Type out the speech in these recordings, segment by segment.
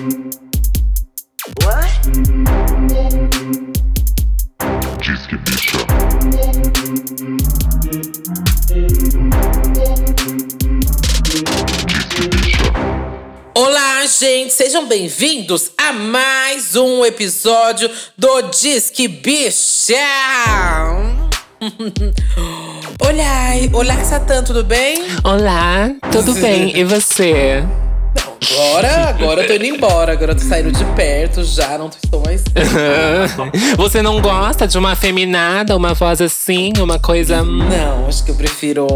Diz que bicha. Diz que bicha. Olá, gente, sejam bem-vindos a mais um episódio do Disque Bicha! Olá, olá, Satã, tudo bem? Olá, tudo bem? E você? Agora, agora eu tô indo embora, agora eu tô saindo de perto já, não estou mais. você não gosta de uma afeminada, uma voz assim, uma coisa. Não, acho que eu prefiro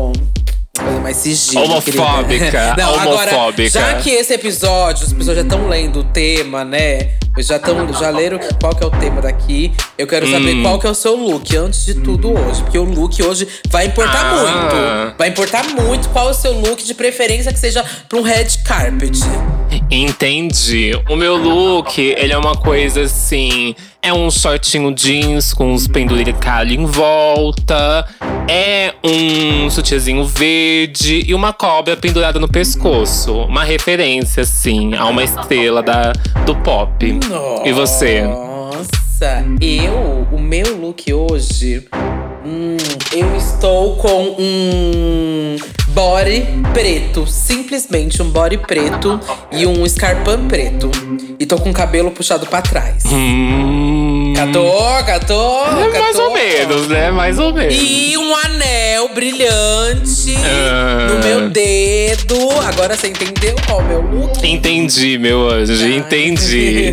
coisa mais sigilo. Homofóbica. Não, agora, homofóbica. já que esse episódio, as pessoas já estão lendo o tema, né? Já, tão, já leram qual que é o tema daqui. Eu quero saber Hum. qual que é o seu look, antes de tudo hoje. Porque o look hoje vai importar Ah. muito. Vai importar muito qual é o seu look, de preferência que seja pra um red carpet. Entendi. O meu look, ele é uma coisa assim. É um shortinho jeans com uns penduricalhos em volta. É um sutiãzinho verde e uma cobra pendurada no pescoço. Uma referência, assim, a uma estrela da, do pop. E você? Nossa, eu, o meu look hoje, hum, eu estou com um body preto, simplesmente um body preto e um escarpão preto. E tô com o cabelo puxado pra trás. Hum. Catou, catou, É mais catou. ou menos, né? Mais ou menos. E um anel brilhante Ah. no meu dedo. Agora você entendeu qual é o meu look? Entendi, meu anjo, entendi.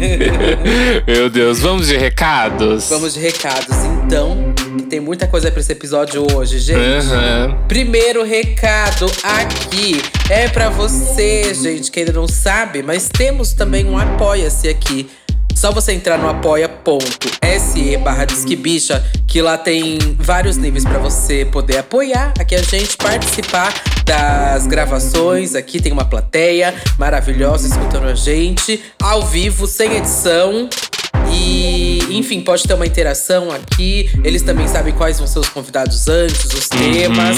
meu Deus, vamos de recados? Vamos de recados, então. Tem muita coisa pra esse episódio hoje, gente. Aham. Primeiro recado aqui é pra você, gente, que ainda não sabe, mas temos também um Apoia-se aqui. Só você entrar no apoia.se barra Disquebicha, que lá tem vários níveis pra você poder apoiar aqui a gente, participar das gravações. Aqui tem uma plateia maravilhosa escutando a gente, ao vivo, sem edição. E, enfim, pode ter uma interação aqui. Eles também sabem quais vão ser os convidados antes, os temas.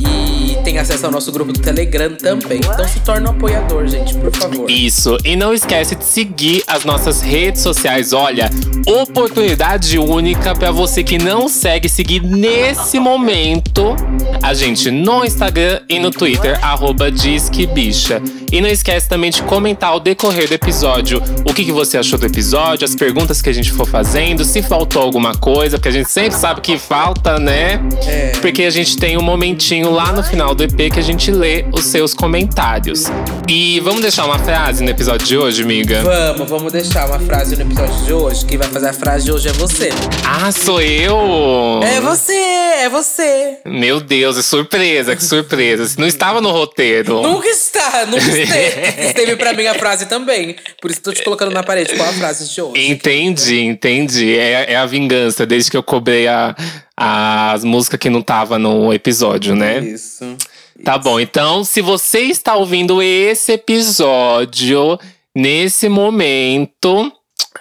E tem acesso ao nosso grupo do Telegram também. Então se torna um apoiador, gente, por favor. Isso, e não esquece de seguir as nossas redes sociais. Olha, oportunidade única pra você que não segue seguir nesse momento a gente no Instagram e no Twitter, arroba Disquebicha. E não esquece também de comentar ao decorrer do episódio o que, que você achou do episódio, as perguntas que a gente for fazendo, se faltou alguma coisa, porque a gente sempre sabe que falta, né? É. Porque a gente tem um momentinho lá no final do EP que a gente lê os seus comentários. E vamos deixar uma frase no episódio de hoje, amiga? Vamos, vamos deixar uma frase no episódio de hoje. Quem vai fazer a frase de hoje é você. Ah, sou eu! É você, é você. Meu Deus, que surpresa, que surpresa. Não estava no roteiro. Nunca está, nunca esteve. Esteve pra mim a frase também. Por isso tô te colocando na parede qual a frase de hoje. Entendi, entendi. É, é a vingança, desde que eu cobrei a, as músicas que não tava no episódio, né? Isso. Tá bom, então se você está ouvindo esse episódio nesse momento,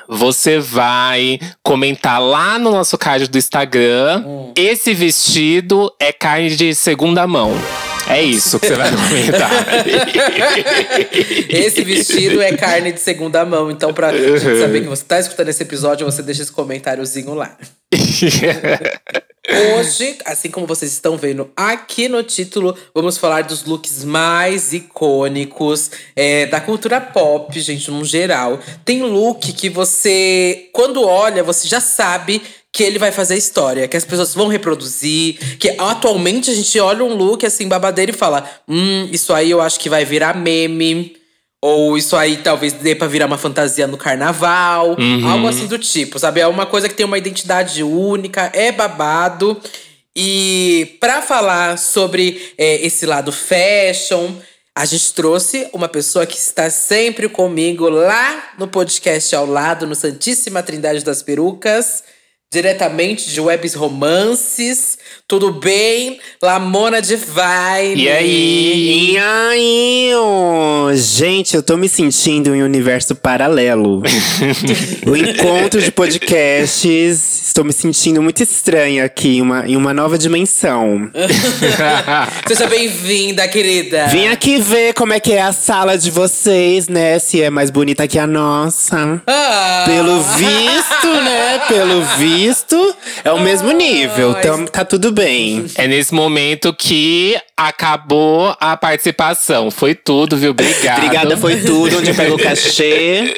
você vai comentar lá no nosso card do Instagram. Esse vestido é carne de segunda mão. É isso que você vai comentar. Esse vestido é carne de segunda mão. Então, pra gente saber que você tá escutando esse episódio, você deixa esse comentáriozinho lá. Hoje, assim como vocês estão vendo aqui no título, vamos falar dos looks mais icônicos é, da cultura pop, gente, no geral. Tem look que você, quando olha, você já sabe que ele vai fazer história, que as pessoas vão reproduzir, que atualmente a gente olha um look assim, babadeiro e fala: hum, isso aí eu acho que vai virar meme. Ou isso aí talvez dê pra virar uma fantasia no carnaval. Algo assim do tipo, sabe? É uma coisa que tem uma identidade única, é babado. E pra falar sobre é, esse lado fashion, a gente trouxe uma pessoa que está sempre comigo lá no podcast ao lado, no Santíssima Trindade das Perucas. Diretamente de Webs Romances. Tudo bem? Lamona Divine. E aí? E aí, gente, eu tô me sentindo em um universo paralelo. o encontro de podcasts, estou me sentindo muito estranha aqui, uma, em uma nova dimensão. Seja bem-vinda, querida. Vim aqui ver como é que é a sala de vocês, né? Se é mais bonita que a nossa. Ah. Pelo visto, né? Pelo visto, é o mesmo nível. Então tá tudo bem. É nesse momento que acabou a participação. Foi tudo, viu? Obrigado. Obrigada, foi tudo. Onde eu pego o cachê.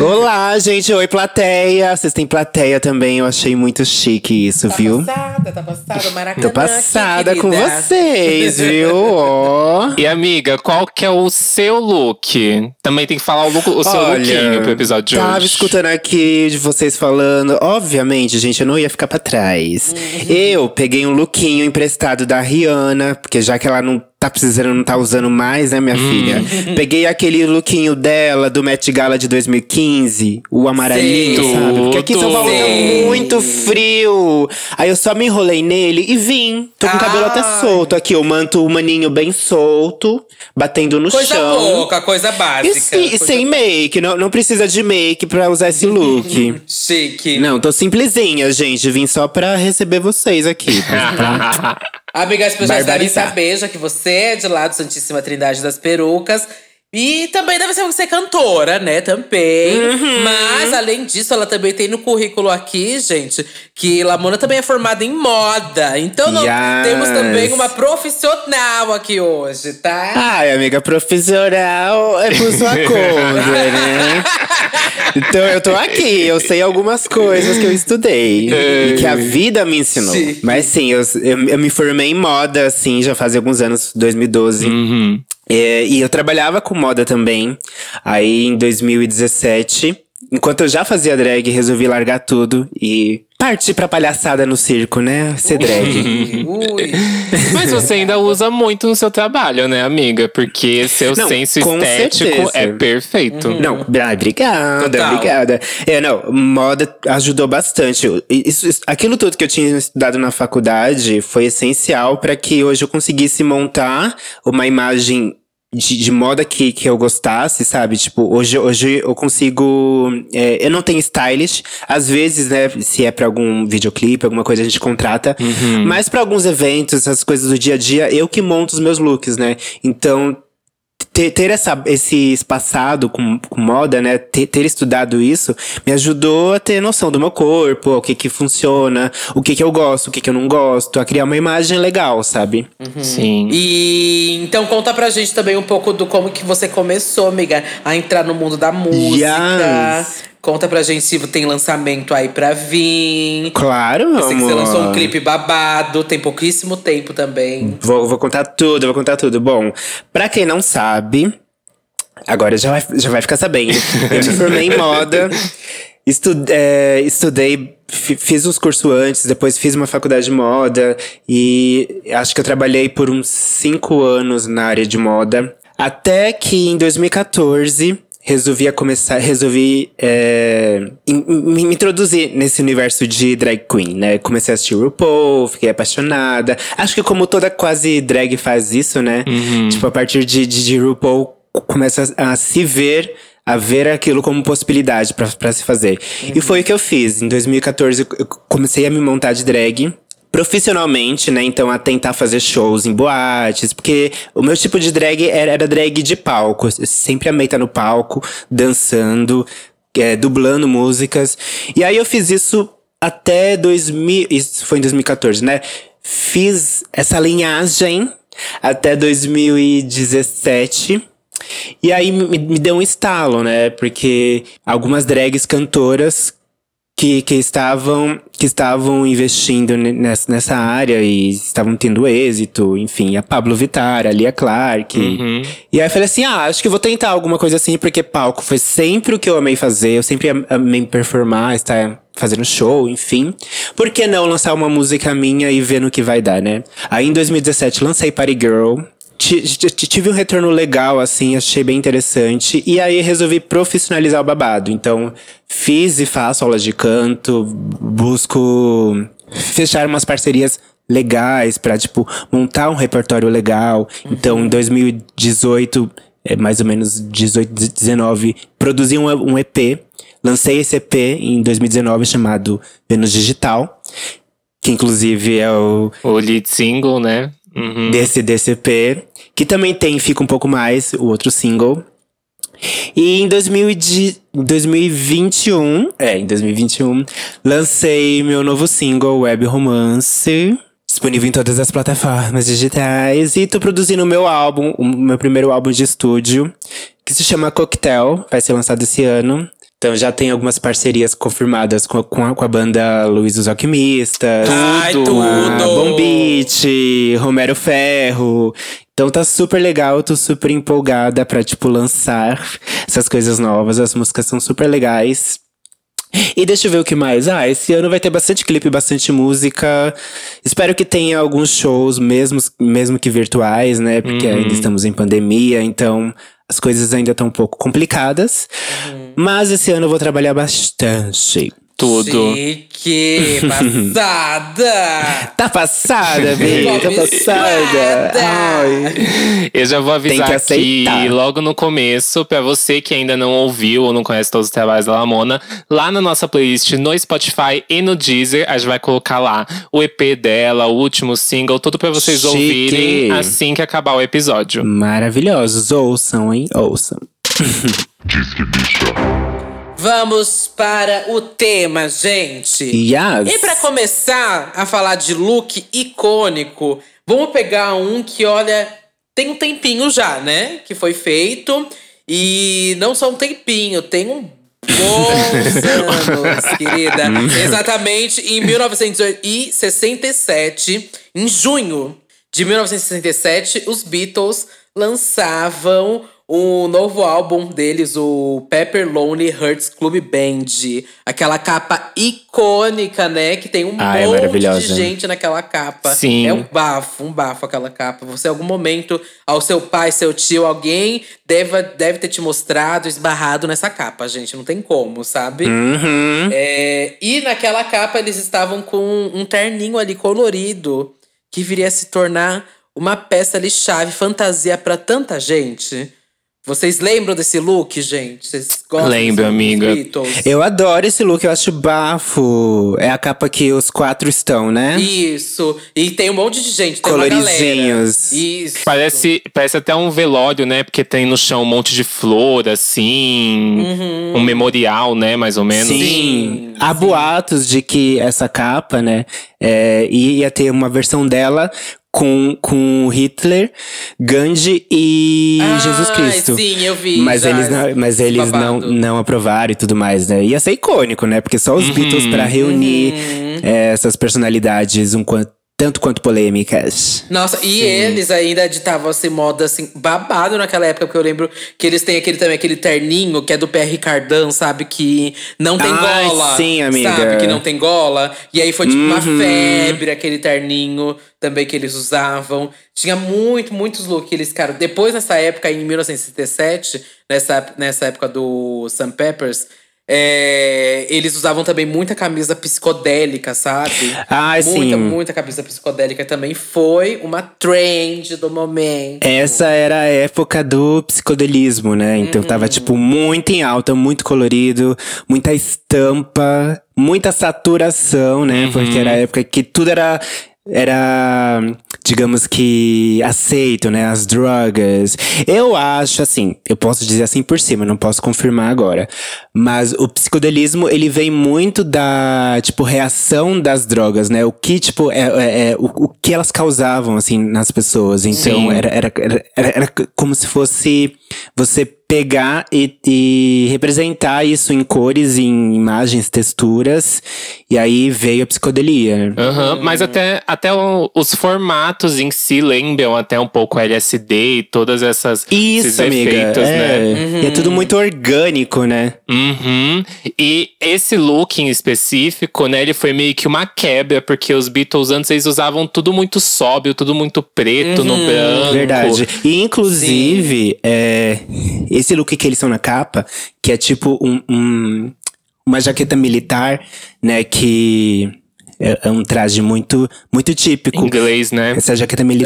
Olá, gente. Oi, plateia. Vocês têm plateia também. Eu achei muito chique isso, Tá viu? passada, tá passada, Maracanã. Tô passada aqui, com vocês, viu? Ó. E amiga, qual que é o seu look? Também tem que falar o, look, o seu lookinho pro episódio de tava hoje. escutando aqui de vocês falando. Obviamente, gente, eu não ia ficar pra trás. Uhum. Eu peguei um lookinho emprestado da Rihanna, porque já que ela não tá precisando, não tá usando mais, né, minha Hum. filha? Peguei aquele lookinho dela do Met Gala de 2015, o amarelinho, Sei. sabe? Porque aqui em São Paulo tá muito frio. Aí eu só me enrolei nele e vim. Tô com o cabelo até Ai. solto aqui, o manto maninho bem solto, batendo no Coisa chão. pouca, coisa básica. E, sim- coisa sem make, não, não precisa de make pra usar esse look. Chique. não, tô simplesinha, gente. Vim só pra receber vocês aqui. pra- Amiga, as pessoas devem saber, já que você é de lá do Santíssima Trindade das Perucas. E também deve ser você cantora, né? Também. Uhum. Mas, além disso, ela também tem no currículo aqui, gente, que Lamona também é formada em moda. Então, não- Yes. temos também uma profissional aqui hoje, tá? Ai, amiga, profissional é por sua conta, né? Então eu tô aqui, eu sei algumas coisas que eu estudei. e que a vida me ensinou. Sim. Mas sim, eu, eu, eu me formei em moda, assim, já fazia alguns anos, 2012. Uhum. É, e eu trabalhava com moda também. Aí em 2017, enquanto eu já fazia drag, resolvi largar tudo e partir pra palhaçada no circo, né? Ser drag. Ui. Mas você ainda usa muito no seu trabalho, né, amiga? Porque seu Não, senso estético certeza. é perfeito. Não, ah, obrigada, Total. obrigada. É, não, moda ajudou bastante. Isso, isso- aquilo tudo que eu tinha estudado na faculdade foi essencial para que hoje eu conseguisse montar uma imagem de, de moda que, que eu gostasse, sabe? Tipo, hoje, hoje eu consigo. é, eu não tenho stylist. Às vezes, né, se é pra algum videoclipe, alguma coisa, a gente contrata. Mas pra alguns eventos, essas coisas do dia a dia, eu que monto os meus looks, né? Então, ter, ter essa, esse passado com, com moda, né? Ter, ter estudado isso me ajudou a ter noção do meu corpo, o que que funciona, o que que eu gosto, o que que eu não gosto, a criar uma imagem legal, sabe? Sim. E então conta pra gente também um pouco do como que você começou, amiga, a entrar no mundo da música. Yes. Conta pra gente se tem lançamento aí pra vir. Claro, Eu sei que você amor. lançou um clipe babado, tem pouquíssimo tempo também. Vou, vou contar tudo, vou contar tudo. Bom, pra quem não sabe, agora já vai, já vai ficar sabendo. Eu me formei em moda, estu- é, estudei, fi- fiz os cursos antes, depois fiz uma faculdade de moda e acho que eu trabalhei por uns cinco anos na área de moda. Até que em 2014 resolvi a começar, resolvi é, in- me, me introduzir nesse universo de drag queen, né? Comecei a assistir RuPaul, fiquei apaixonada. Acho que como toda quase drag faz isso, né? Tipo, a partir de, de, de RuPaul começa a, a se ver a ver aquilo como possibilidade pra se fazer. E foi o que eu fiz. Em 2014 eu comecei a me montar de drag profissionalmente, né? Então, a tentar fazer shows em boates, porque o meu tipo de drag era, era drag de palco. Eu sempre amei estar no palco, dançando, é, dublando músicas. E aí eu fiz isso até 2000. Isso foi em 2014, né? Fiz essa linhagem até 2017. E aí me, me deu um estalo, né? Porque algumas drags cantoras que, que estavam que estavam investindo ne- nessa, nessa área e estavam tendo êxito, enfim, a Pablo Vittar, a Lia Clark. E aí eu falei assim: ah, acho que vou tentar alguma coisa assim, porque palco foi sempre o que eu amei fazer, eu sempre am- amei performar, estar fazendo show, enfim. Por que não lançar uma música minha e ver no que vai dar, né? Aí em 2017 lancei Party Girl. Ti- ti- ti- Tive um retorno legal, assim, achei bem interessante. E aí resolvi profissionalizar o babado. Então, fiz e faço aulas de canto, busco fechar umas parcerias legais pra, tipo, montar um repertório legal. Então, em 2018, é, mais ou menos 18, 19, produzi um, um EP. Lancei esse EP em 2019 chamado Vênus Digital, que inclusive é o O lead single, né? Uhum. desse, desse EP, que também tem Fica Um Pouco Mais, o outro single. E em 2000 e de- em 2021, é, em 2021, lancei meu novo single, Web Romance. Disponível em todas as plataformas digitais. E tô produzindo o meu álbum, o meu primeiro álbum de estúdio, que se chama Coquetel. Vai ser lançado esse ano. Então já tem algumas parcerias confirmadas com a, com a, com a banda Luiz os Alquimistas. Ai, a tudo! Bombite, Romero Ferro. Então tá super legal, tô super empolgada pra, tipo, lançar essas coisas novas. As músicas são super legais. E deixa eu ver o que mais. Ah, esse ano vai ter bastante clipe, bastante música. Espero que tenha alguns shows, mesmo, mesmo que virtuais, né? Porque ainda estamos em pandemia, então as coisas ainda estão um pouco complicadas. Mas esse ano eu vou trabalhar bastante. Tudo. Chique, passada! Tá passada, Bi? Tá passada. Ai. Eu já vou avisar que aqui logo no começo, pra você que ainda não ouviu ou não conhece todos os trabalhos da Lamona, lá na nossa playlist no Spotify e no Deezer, a gente vai colocar lá o EP dela, o último single, tudo pra vocês Chique. ouvirem assim que acabar o episódio. Maravilhosos. Ouçam, hein? Ouçam. Vamos para o tema, gente. Yes. E pra começar a falar de look icônico, vamos pegar um que, olha, tem um tempinho já, né? Que foi feito. E não só um tempinho, tem um bons anos, querida. Exatamente em 1967, em junho de 1967, os Beatles lançavam o novo álbum deles, o Pepper Lonely Hearts Club Band. Aquela capa icônica, né? Que tem um Ah, é monte de maravilhosa. gente naquela capa. Sim. É um bafo, um bafo aquela capa. Você, em algum momento, ao seu pai, seu tio, alguém deve, deve ter te mostrado, esbarrado nessa capa, gente. Não tem como, sabe? Uhum. É, e naquela capa eles estavam com um terninho ali colorido que viria a se tornar uma peça ali chave, fantasia pra tanta gente. Vocês lembram desse look, gente? Vocês gostam Lembro, amiga. Beatles? Eu adoro esse look, eu acho bafo. É a capa que os quatro estão, né? Isso. E tem um monte de gente, tem uma galera. Coloridinhos. Isso. Parece, parece até um velório, né? Porque tem no chão um monte de flor, assim. Um memorial, né? Mais ou menos. Sim. Sim, Há sim. boatos de que essa capa, né, é, ia ter uma versão dela com, com Hitler, Gandhi e Ah, Jesus Cristo. sim, eu vi Mas já eles, não, mas eles não, babado. não aprovaram e tudo mais, né? Ia ser icônico, né? Porque só os Beatles pra reunir Uhum. é, essas personalidades um quanto, tanto quanto polêmicas. Nossa, e eles ainda editavam assim, moda assim, babado naquela época, porque eu lembro que eles têm aquele também, aquele terninho que é do pé Ricardão, sabe? Que não tem Ai, gola. sim, amiga. Sabe? Que não tem gola. E aí foi tipo uma Uhum. febre aquele terninho também que eles usavam. Tinha muito, muitos looks que eles, cara. Depois nessa época, em 1967, nessa, nessa época do Sam Peppers. É, eles usavam também muita camisa psicodélica, sabe? Ai, muita, sim. muita camisa psicodélica também foi uma trend do momento. Essa era a época do psicodelismo, né? Então tava, tipo, muito em alta, muito colorido, muita estampa, muita saturação, né? Porque era a época que tudo era. Era, digamos que, aceito, né? As drogas. Eu acho, assim, eu posso dizer assim por cima, não posso confirmar agora. Mas o psicodelismo, ele vem muito da, tipo, reação das drogas, né? O que, tipo, é, é- é- o, o que elas causavam, assim, nas pessoas. Então, era, era, era- era como se fosse você pegar e, e representar isso em cores, em imagens, texturas. E aí veio a psicodelia. Aham, Mas até, até o- os formatos em si lembram até um pouco LSD e todas essas esses Isso, amiga. efeitos, é. né? E é tudo muito orgânico, né? Uhum. E esse look em específico, né, ele foi meio que uma quebra, porque os Beatles antes eles usavam tudo muito sóbrio, tudo muito preto no branco. Verdade. E inclusive, é, esse look que eles são na capa, que é tipo um, um- uma jaqueta militar, né? Que é, é um traje muito, muito típico. Inglês, né? Essa jaqueta mili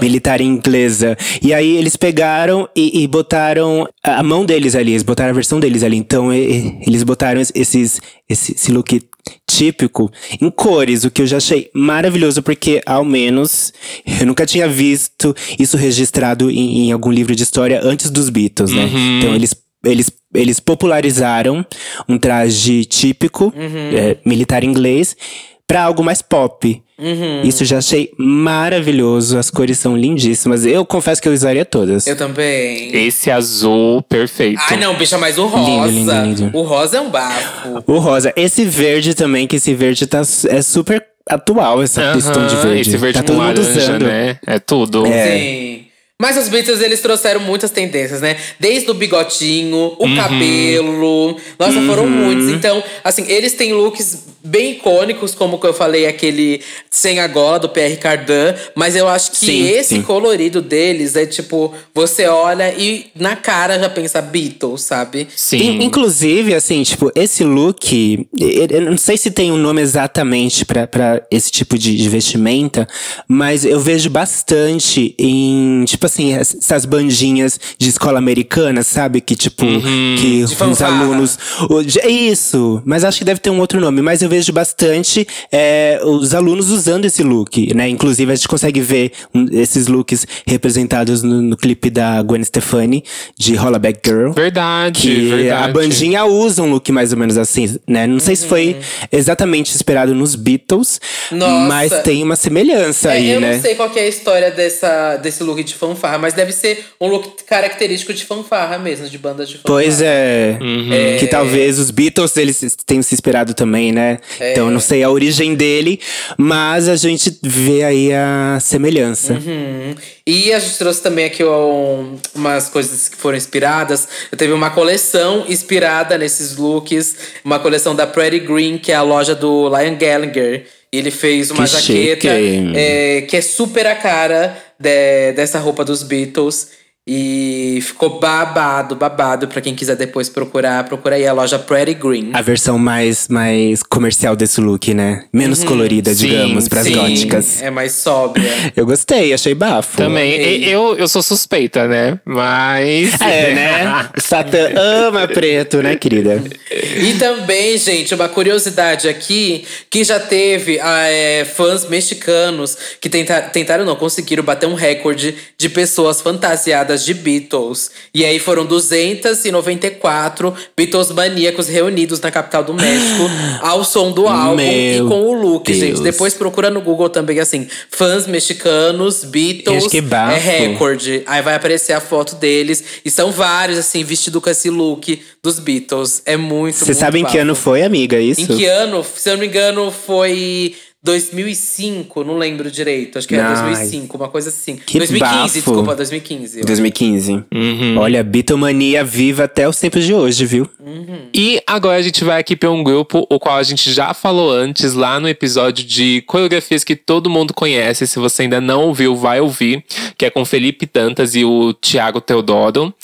militar inglesa. E aí eles pegaram e, e botaram a mão deles ali, eles botaram a versão deles ali. Então e- eles botaram es- esses, esse, esse look típico em cores, o que eu já achei maravilhoso, porque ao menos eu nunca tinha visto isso registrado em, em algum livro de história antes dos Beatles, né? Então eles, eles, eles popularizaram um traje típico é, militar inglês pra algo mais pop. Isso eu já achei maravilhoso, as cores são lindíssimas. Eu confesso que eu usaria todas. Eu também. Esse azul perfeito. Ai, não, bicha, mas o rosa. Lindo, lindo, lindo. O rosa é um bafo. O rosa, esse verde também, que esse verde tá, é super atual, essa esse tom de verde. Esse verde tá todo mundo laranja, usando. né? É tudo. É. Sim. Mas os Beatles, eles trouxeram muitas tendências, né? Desde o bigotinho, o cabelo. Nossa, foram muitos. Então, assim, eles têm looks bem icônicos, como que eu falei, aquele sem a gola do Pierre Cardin. Mas eu acho que Sim, esse sim. colorido deles é tipo, você olha e na cara já pensa Beatles, sabe? Sim. In- Inclusive, assim, tipo, esse look, eu eu não sei se tem um nome exatamente pra- pra esse tipo de, de vestimenta, mas eu vejo bastante em, tipo assim, es- essas bandinhas de escola americana, sabe? Que, tipo, que De os alunos. É isso, mas acho que deve ter um outro nome. Mas eu vejo bastante é, os alunos usando esse look, né? Inclusive, a gente consegue ver esses looks representados no, no clipe da Gwen Stefani, de Hollaback Girl. Verdade, Que verdade. a bandinha usa um look mais ou menos assim, né? Não sei se foi exatamente inspirado nos Beatles, Nossa. mas tem uma semelhança É, aí, eu né? não sei qual que é a história dessa, desse look de fanfarra, mas deve ser um look característico de fanfarra mesmo, de bandas de fanfarra. Pois é. Uhum. Que talvez os Beatles eles tenham se inspirado também, né? É. Então eu não sei a origem dele, mas a gente vê aí a semelhança. Uhum. E a gente trouxe também aqui um- umas coisas que foram inspiradas. Eu teve uma coleção inspirada nesses looks, uma coleção da Pretty Green, que é a loja do Lion Gallagher. E Ele fez uma Que jaqueta é, que é super a cara de- dessa roupa dos Beatles. E ficou babado, babado. Pra quem quiser depois procurar, procura aí a loja Pretty Green. A versão mais, mais comercial desse look, né? Menos colorida, Sim, digamos, pras sim. góticas. É mais sóbria. Eu gostei, achei bafo. Também. E- Eu, eu sou suspeita, né? Mas. É, né? Satã ama preto, né, querida? E também, gente, uma curiosidade aqui, que já teve ah, é, fãs mexicanos que tenta, tentaram, não, conseguiram bater um recorde de pessoas fantasiadas de Beatles. E aí foram 294 Beatles maníacos reunidos na capital do México ao som do álbum e Meu com o look, Deus. gente. Depois procura no Google também, assim, fãs mexicanos, Beatles, é recorde. Aí vai aparecer a foto deles. E são vários, assim, vestidos com esse look dos Beatles. É muito, Você sabe em que ano foi, amiga? Isso? Em que ano? Se eu não me engano, foi 2005, não lembro direito. Acho que era Ai. 2005, uma coisa assim. Que 2015, bafo. desculpa, 2015. 2015. Uhum. Olha, Beatlemania viva até os tempos de hoje, viu? E agora a gente vai aqui para um grupo, o qual a gente já falou antes, lá no episódio de coreografias que todo mundo conhece. Se você ainda não ouviu, vai ouvir, que é com Felipe Dantas e o Thiago Teodoro.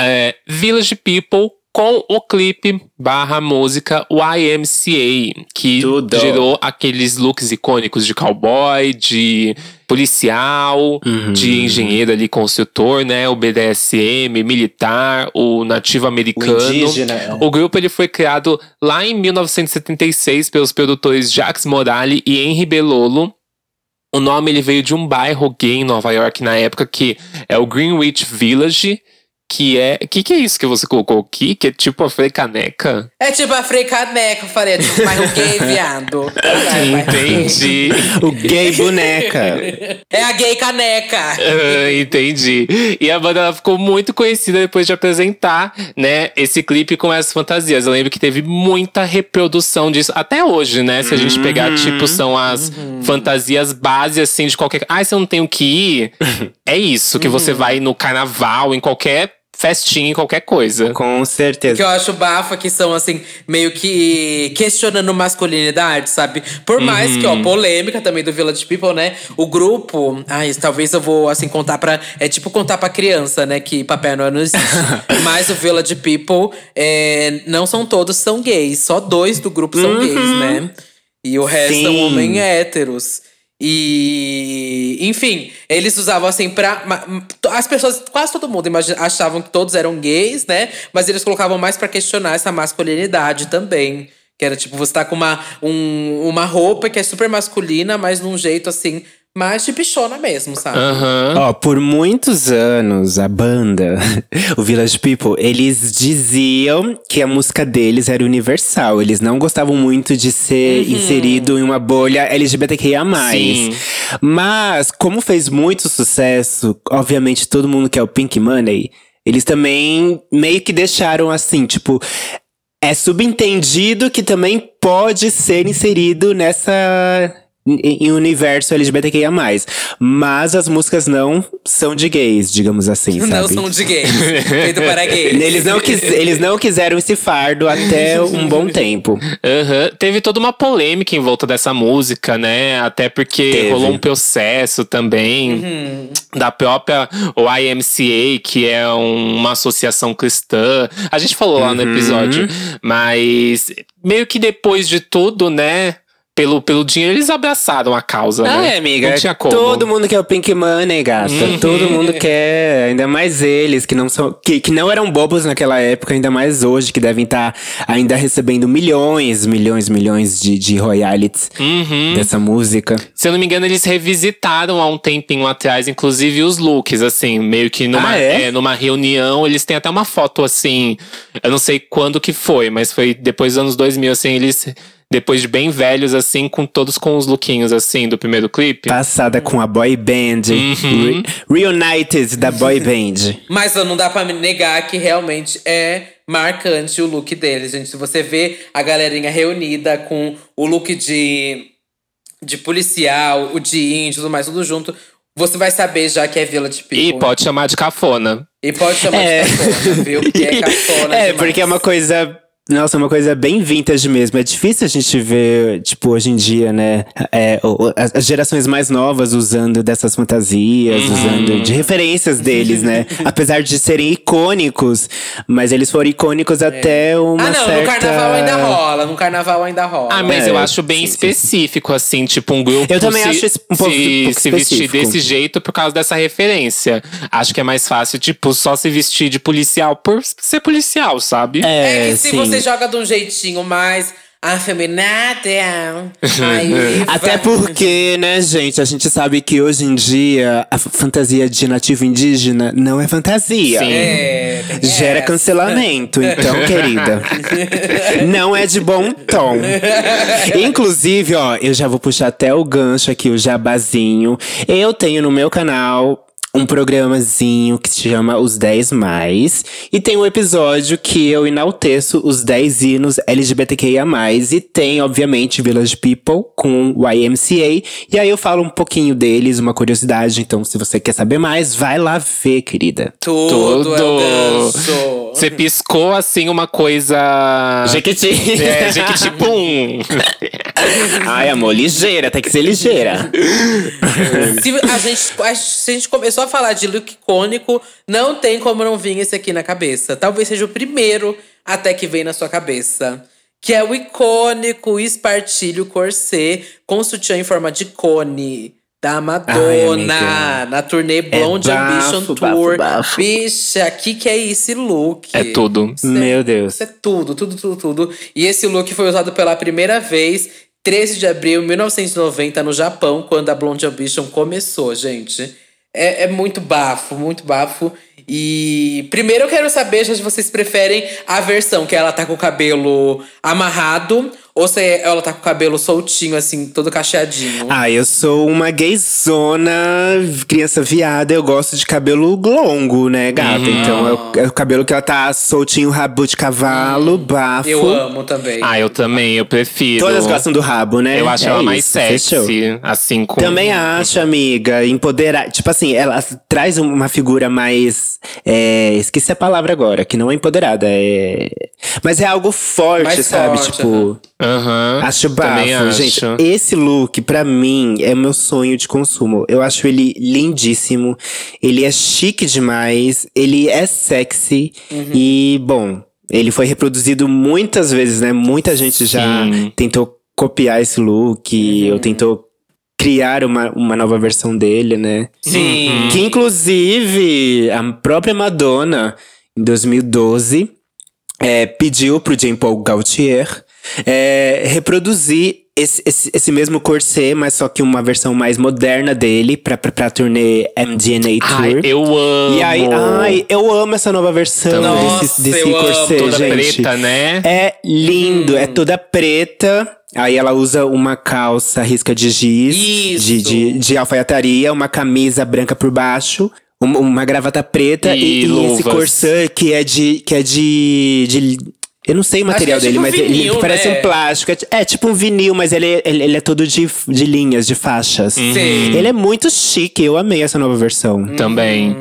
É, Village People com o clipe barra música YMCA, que Tudo. gerou aqueles looks icônicos de cowboy, de policial, Uhum. de engenheiro ali, construtor, né? O BDSM, militar, o nativo americano. indígena. O grupo ele foi criado lá em 1976 pelos produtores Jacques Morali e Henry Belolo. O nome ele veio de um bairro gay em Nova York na época que é o Greenwich Village, que é, que que é isso que você colocou aqui? Que é tipo a Frei Caneca? É tipo a Frei Caneca, eu falei, é tipo mais um gay viado. Entendi. O gay boneca. É a gay caneca. Ah, Entendi. E a banda ela ficou muito conhecida depois de apresentar, né, esse clipe com essas fantasias. Eu lembro que teve muita reprodução disso até hoje, né? Se a gente pegar, tipo, são as fantasias base assim de qualquer. Ah, você não tem o que ir? é isso, que você vai no carnaval, em qualquer festinha, em qualquer coisa. Com O que certeza. eu acho bafa que são, assim, meio que questionando masculinidade, sabe? Por mais que, ó, polêmica também do Village People, né? O grupo. Ai, talvez eu vou, assim, contar pra. É tipo contar pra criança, né? Que Papai Noel não existe. Mas o Village People, é, não são todos são gays. Só dois do grupo são gays, né? E o resto Sim. são homens héteros. E, enfim, eles usavam assim pra. As pessoas, quase todo mundo imagi- achavam que todos eram gays, né? Mas eles colocavam mais pra questionar essa masculinidade também. Que era tipo, você tá com uma, um- uma roupa que é super masculina, mas num jeito assim, mais de bichona mesmo, sabe? Aham. Ó, por muitos anos, a banda, o Village People, eles diziam que a música deles era universal. Eles não gostavam muito de ser inserido em uma bolha LGBTQIA+. Sim. Mas, como fez muito sucesso, obviamente todo mundo quer o Pink Money, eles também meio que deixaram assim, tipo… É subentendido que também pode ser inserido nessa em universo LGBTQIA+. Mas as músicas não são de gays, digamos assim, sabe? Não são de gays. feito para gays. Eles não, quis, eles não quiseram esse fardo até um bom tempo. Aham. Teve toda uma polêmica em volta dessa música, né? Até porque Teve. rolou um processo também da própria YMCA, que é um- uma associação cristã. A gente falou lá no episódio, mas meio que depois de tudo, né? Pelo, pelo dinheiro, eles abraçaram a causa, Ah, né? é, amiga. Não tinha como. Todo mundo quer o Pink Money, gata. Todo mundo quer, ainda mais eles, que não são. Que, que não eram bobos naquela época, ainda mais hoje, que devem estar ainda recebendo milhões, milhões, milhões de, de royalties Uhum. dessa música. Se eu não me engano, eles revisitaram há um tempinho atrás, inclusive os looks, assim, meio que numa, Ah, é? é, numa reunião. Eles têm até uma foto assim. Eu não sei quando que foi, mas foi depois dos anos 2000, assim, eles. Depois de bem velhos, assim, com todos com os lookinhos, assim, do primeiro clipe. Passada com a boy band. Uhum. Re- Reunited da boy band. Mas não dá pra me negar que realmente é marcante o look deles, gente. Se você vê a galerinha reunida com o look de, de policial, o de índio, tudo mais, tudo junto, você vai saber já que é Village People. E pode chamar de cafona. E pode chamar É. de cafona, viu? Porque é cafona É, demais. porque é uma coisa. Nossa, é uma coisa bem vintage mesmo. É difícil a gente ver, tipo, hoje em dia, né? é, as gerações mais novas usando dessas fantasias, Uhum. usando de referências deles, né? Apesar de serem icônicos, mas eles foram icônicos até uma Ah, não, certa... no carnaval ainda rola. No carnaval ainda rola. Ah, mas É, eu acho bem sim, sim, específico, assim, tipo um grupo Eu também se, acho esse- um pouco- se, um pouco se vestir desse jeito por causa dessa referência. Acho que é mais fácil, tipo, só se vestir de policial por ser policial, sabe? É É, que se sim. você joga de um jeitinho mais afeminado, aí Até porque, né, gente, a gente sabe que hoje em dia a fantasia de nativo indígena não é fantasia. Sim. É, Gera essa. cancelamento, então, querida. Não é de bom tom. Inclusive, ó, eu já vou puxar até o gancho aqui, o jabazinho. Eu tenho no meu canal um programazinho que se chama Os 10 Mais. E tem um episódio que eu enalteço os 10 hinos LGBTQIA. E tem, obviamente, Village People com YMCA. E aí eu falo um pouquinho deles, uma curiosidade. Então, se você quer saber mais, vai lá ver, querida. Tudo, é Tudo. Você piscou, assim, uma coisa… Jequiti. É, jequiti, pum! Ai, amor, ligeira, tem que ser ligeira. Se a, gente, a gente começou a falar de look icônico, não tem como não vir esse aqui na cabeça. Talvez seja o primeiro até que vem na sua cabeça. Que é o icônico espartilho corset com sutiã em forma de cone. Da Madonna, amiga. na turnê Blonde bafo, Ambition bafo, Tour. bafo. Bicha, que que é esse look? É tudo. Isso é- Meu Deus. Isso é tudo, tudo, tudo, tudo. E esse look foi usado pela primeira vez 13 de abril de 1990 no Japão, quando a Blonde Ambition começou, gente. É, é muito bafo, muito bafo. E primeiro eu quero saber se vocês preferem a versão que ela tá com o cabelo amarrado ou se ela tá com o cabelo soltinho, assim, todo cacheadinho. Ah, eu sou uma gayzona, criança viada, eu gosto de cabelo longo, né, gata? Então é o, é o cabelo que ela tá soltinho, rabo de cavalo, bafo. eu amo também. Ah, eu também, eu prefiro. Todas gostam do rabo, né? Eu acho É ela mais isso, fechou. sexy, assim, com… Também acho, amiga, empoderar. Tipo assim, ela traz uma figura mais. é, esqueci a palavra agora, que não é empoderada. É, mas é algo forte, Mais sabe? forte, tipo. Aham. Acho bafo, acho. gente. Esse look, pra mim, é o meu sonho de consumo. Eu acho ele lindíssimo. Ele é chique demais. Ele é sexy. E, bom, ele foi reproduzido muitas vezes, né? Muita gente já Sim. tentou copiar esse look, Uhum. ou tentou criar uma, uma nova versão dele, né? Sim. Que inclusive a própria Madonna, em 2012, é, pediu pro Jean Paul Gaultier é, reproduzir esse, esse, esse mesmo corset, mas só que uma versão mais moderna dele pra, pra, pra turnê MDNA Tour. Ai, eu amo. E aí, ai, eu amo essa nova versão Nossa, desse, desse eu amo. corset, Toda gente. preta, né? É lindo, é toda preta. Aí ela usa uma calça risca de giz, Isso. de, de, de alfaiataria, uma camisa branca por baixo, uma, gravata preta E e, e esse corsã que é de. que é de. de- eu não sei o material que é dele, tipo mas ele vinil, parece né? um plástico. É, é tipo um vinil, mas ele, é- ele, ele é todo de, de linhas, de faixas. Uhum. Sim. Ele é muito chique, eu amei essa nova versão. Também.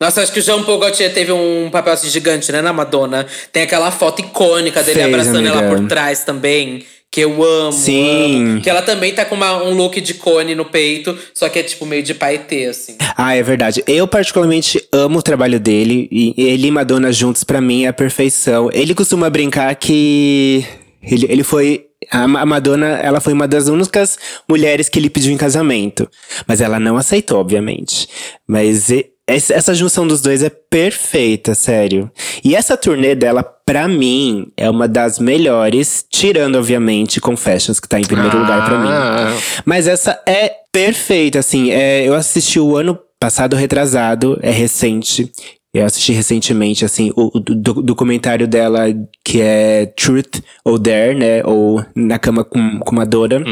Nossa, acho que o Jean Paul Gaultier teve um papel assim gigante, né, na Madonna. Tem aquela foto icônica dele Fez, abraçando ela amiga. por trás também. Que eu amo, Sim. amo. Que ela também tá com uma- um look de cone no peito, só que é tipo meio de paetê, assim. Ah, é verdade. Eu particularmente amo o trabalho dele. E ele e Madonna juntos, pra mim, é a perfeição. Ele costuma brincar que ele, ele foi. A Ma- a Madonna, ela foi uma das únicas mulheres que ele pediu em casamento. Mas ela não aceitou, obviamente. Mas essa junção dos dois é perfeita, sério. E essa turnê dela, pra mim, é uma das melhores, tirando, obviamente, Confessions, que tá em primeiro lugar pra mim. Ah. Mas essa é perfeita, assim. é, eu assisti o ano passado retrasado, é recente. Eu assisti recentemente, assim, o, o do- documentário dela, que é Truth or Dare, né? Ou Na Cama com, com Madonna.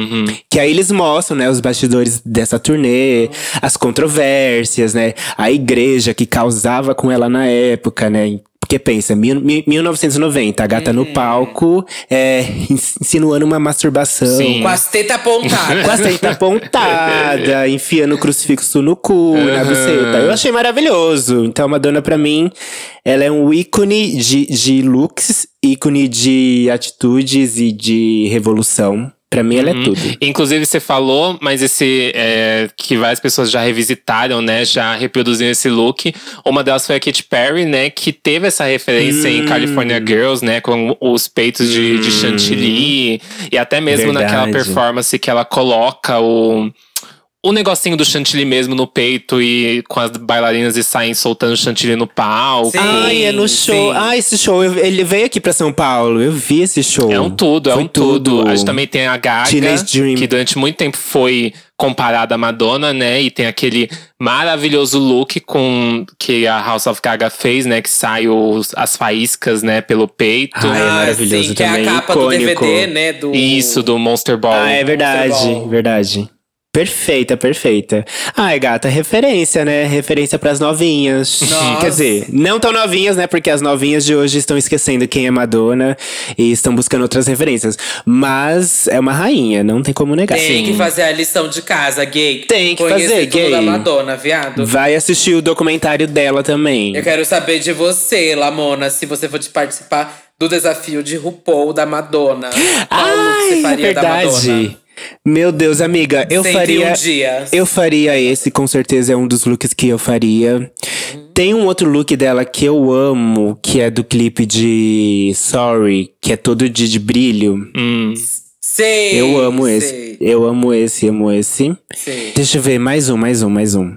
Que aí eles mostram, né, os bastidores dessa turnê, as controvérsias, né? A igreja que causava com ela na época, né? Porque pensa, mil, mil- 1990, a gata no palco, é, insinuando uma masturbação. Sim. Com as tetas apontadas. Com a seita apontada, enfiando o crucifixo no cu, na buceta. Eu achei maravilhoso. Então, Madonna, pra mim, ela é um ícone de, de looks, ícone de atitudes e de revolução. Pra mim, ela é tudo. Inclusive, você falou, mas esse é, que várias pessoas já revisitaram, né? Já reproduziram esse look. Uma delas foi a Katy Perry, né? Que teve essa referência Hum. em California Girls, né? Com os peitos de, de chantilly. E até mesmo naquela Verdade. performance que ela coloca o. O negocinho do chantilly mesmo no peito e com as bailarinas e saem soltando chantilly no palco. Sim. Ai, é no show. sim. Ah, esse show, eu- ele veio aqui pra São Paulo. Eu vi esse show. É um tudo, é Foi um tudo. A gente também tem a Gaga, que durante muito tempo foi comparada à Madonna, né? E tem aquele maravilhoso look com que a House of Gaga fez, né? Que sai os, as faíscas, né? Pelo peito. É Ah, maravilhoso sim, também, Que é a capa do icônico. DVD, né? Do... Isso, do Monster Ball. Ah, é verdade, verdade. Perfeita, perfeita. Ai, gata, referência, né? Referência pras novinhas. Nossa. Quer dizer, não tão novinhas, né? Porque as novinhas de hoje estão esquecendo quem é Madonna e estão buscando outras referências. Mas é uma rainha, não tem como negar. Tem que fazer a lição de casa, gay. Tem que Conhecer fazer, gay. da Madonna, viado. Vai assistir o documentário dela também. Eu quero saber de você, Lamona, se você for te participar do desafio de RuPaul da Madonna. Qual look Ai, você é faria da Madonna? Meu Deus, amiga, eu 101 faria. dias. Eu faria esse, com certeza é um dos looks que eu faria. Tem um outro look dela que eu amo, que é do clipe de Sorry, que é todo de, de brilho. Hum. Sei. Eu amo esse. sei, Eu amo esse, amo esse. sei. Deixa eu ver, mais um, mais um, mais um.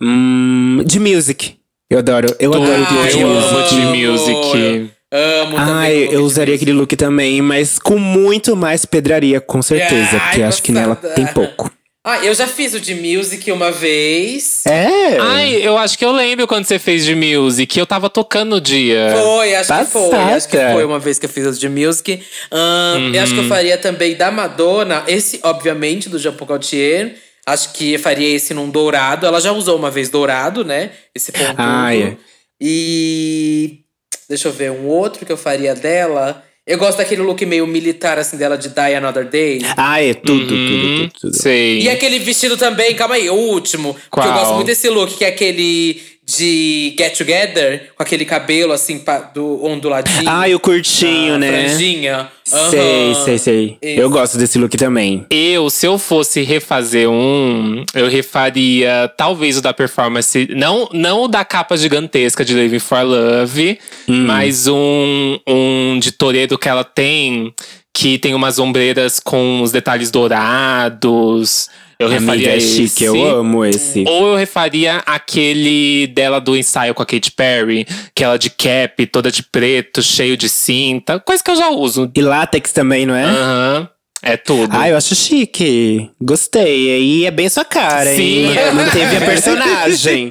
Hum, de music. Eu adoro, eu adoro o Tudo, look de eu music. amo de music. Amo também. Ai, o look eu usaria aquele look também, mas com muito mais pedraria, com certeza. Ai, porque acho que nela passada. tem pouco. Ah, eu já fiz o de music uma vez. É. Ai, eu acho que eu lembro quando você fez de music. Eu tava tocando no dia. Foi, acho que foi. Acho que Passada. foi uma vez que eu fiz o de music. Ahn, Eu acho Uhum. que eu faria também da Madonna. Esse, obviamente, do Jean Paul Gaultier. Acho que eu faria esse num dourado. Ela já usou uma vez dourado, né? Esse pontudo. Ah, é. E… Deixa eu ver, um outro que eu faria dela… Eu gosto daquele look meio militar, assim, dela de Die Another Day. Ah, é tudo, Hum, tudo, tudo, tudo. Sei. E aquele vestido também, calma aí, o último. Porque eu Qual? gosto muito desse look, que é aquele de Get Together, com aquele cabelo assim, do onduladinho. Ah, e o curtinho, a né? Franjinha. Sei, Aham. sei, sei. Esse. Eu gosto desse look também. Eu, se eu fosse refazer um, eu refaria talvez o da performance, não, não o da capa gigantesca de Living for Love, Hum. mas um, um de Toredo que ela tem, que tem umas ombreiras com os detalhes dourados. Eu Amiga, refaria é esse. chique, eu amo esse. Ou eu refaria aquele dela do ensaio com a Katy Perry, que ela de cap, toda de preto, cheio de cinta. Coisa que eu já uso. E látex também, não é? Aham. É tudo. Ah, eu acho chique. Gostei. E é bem sua cara, hein? Sim. Manteve a personagem.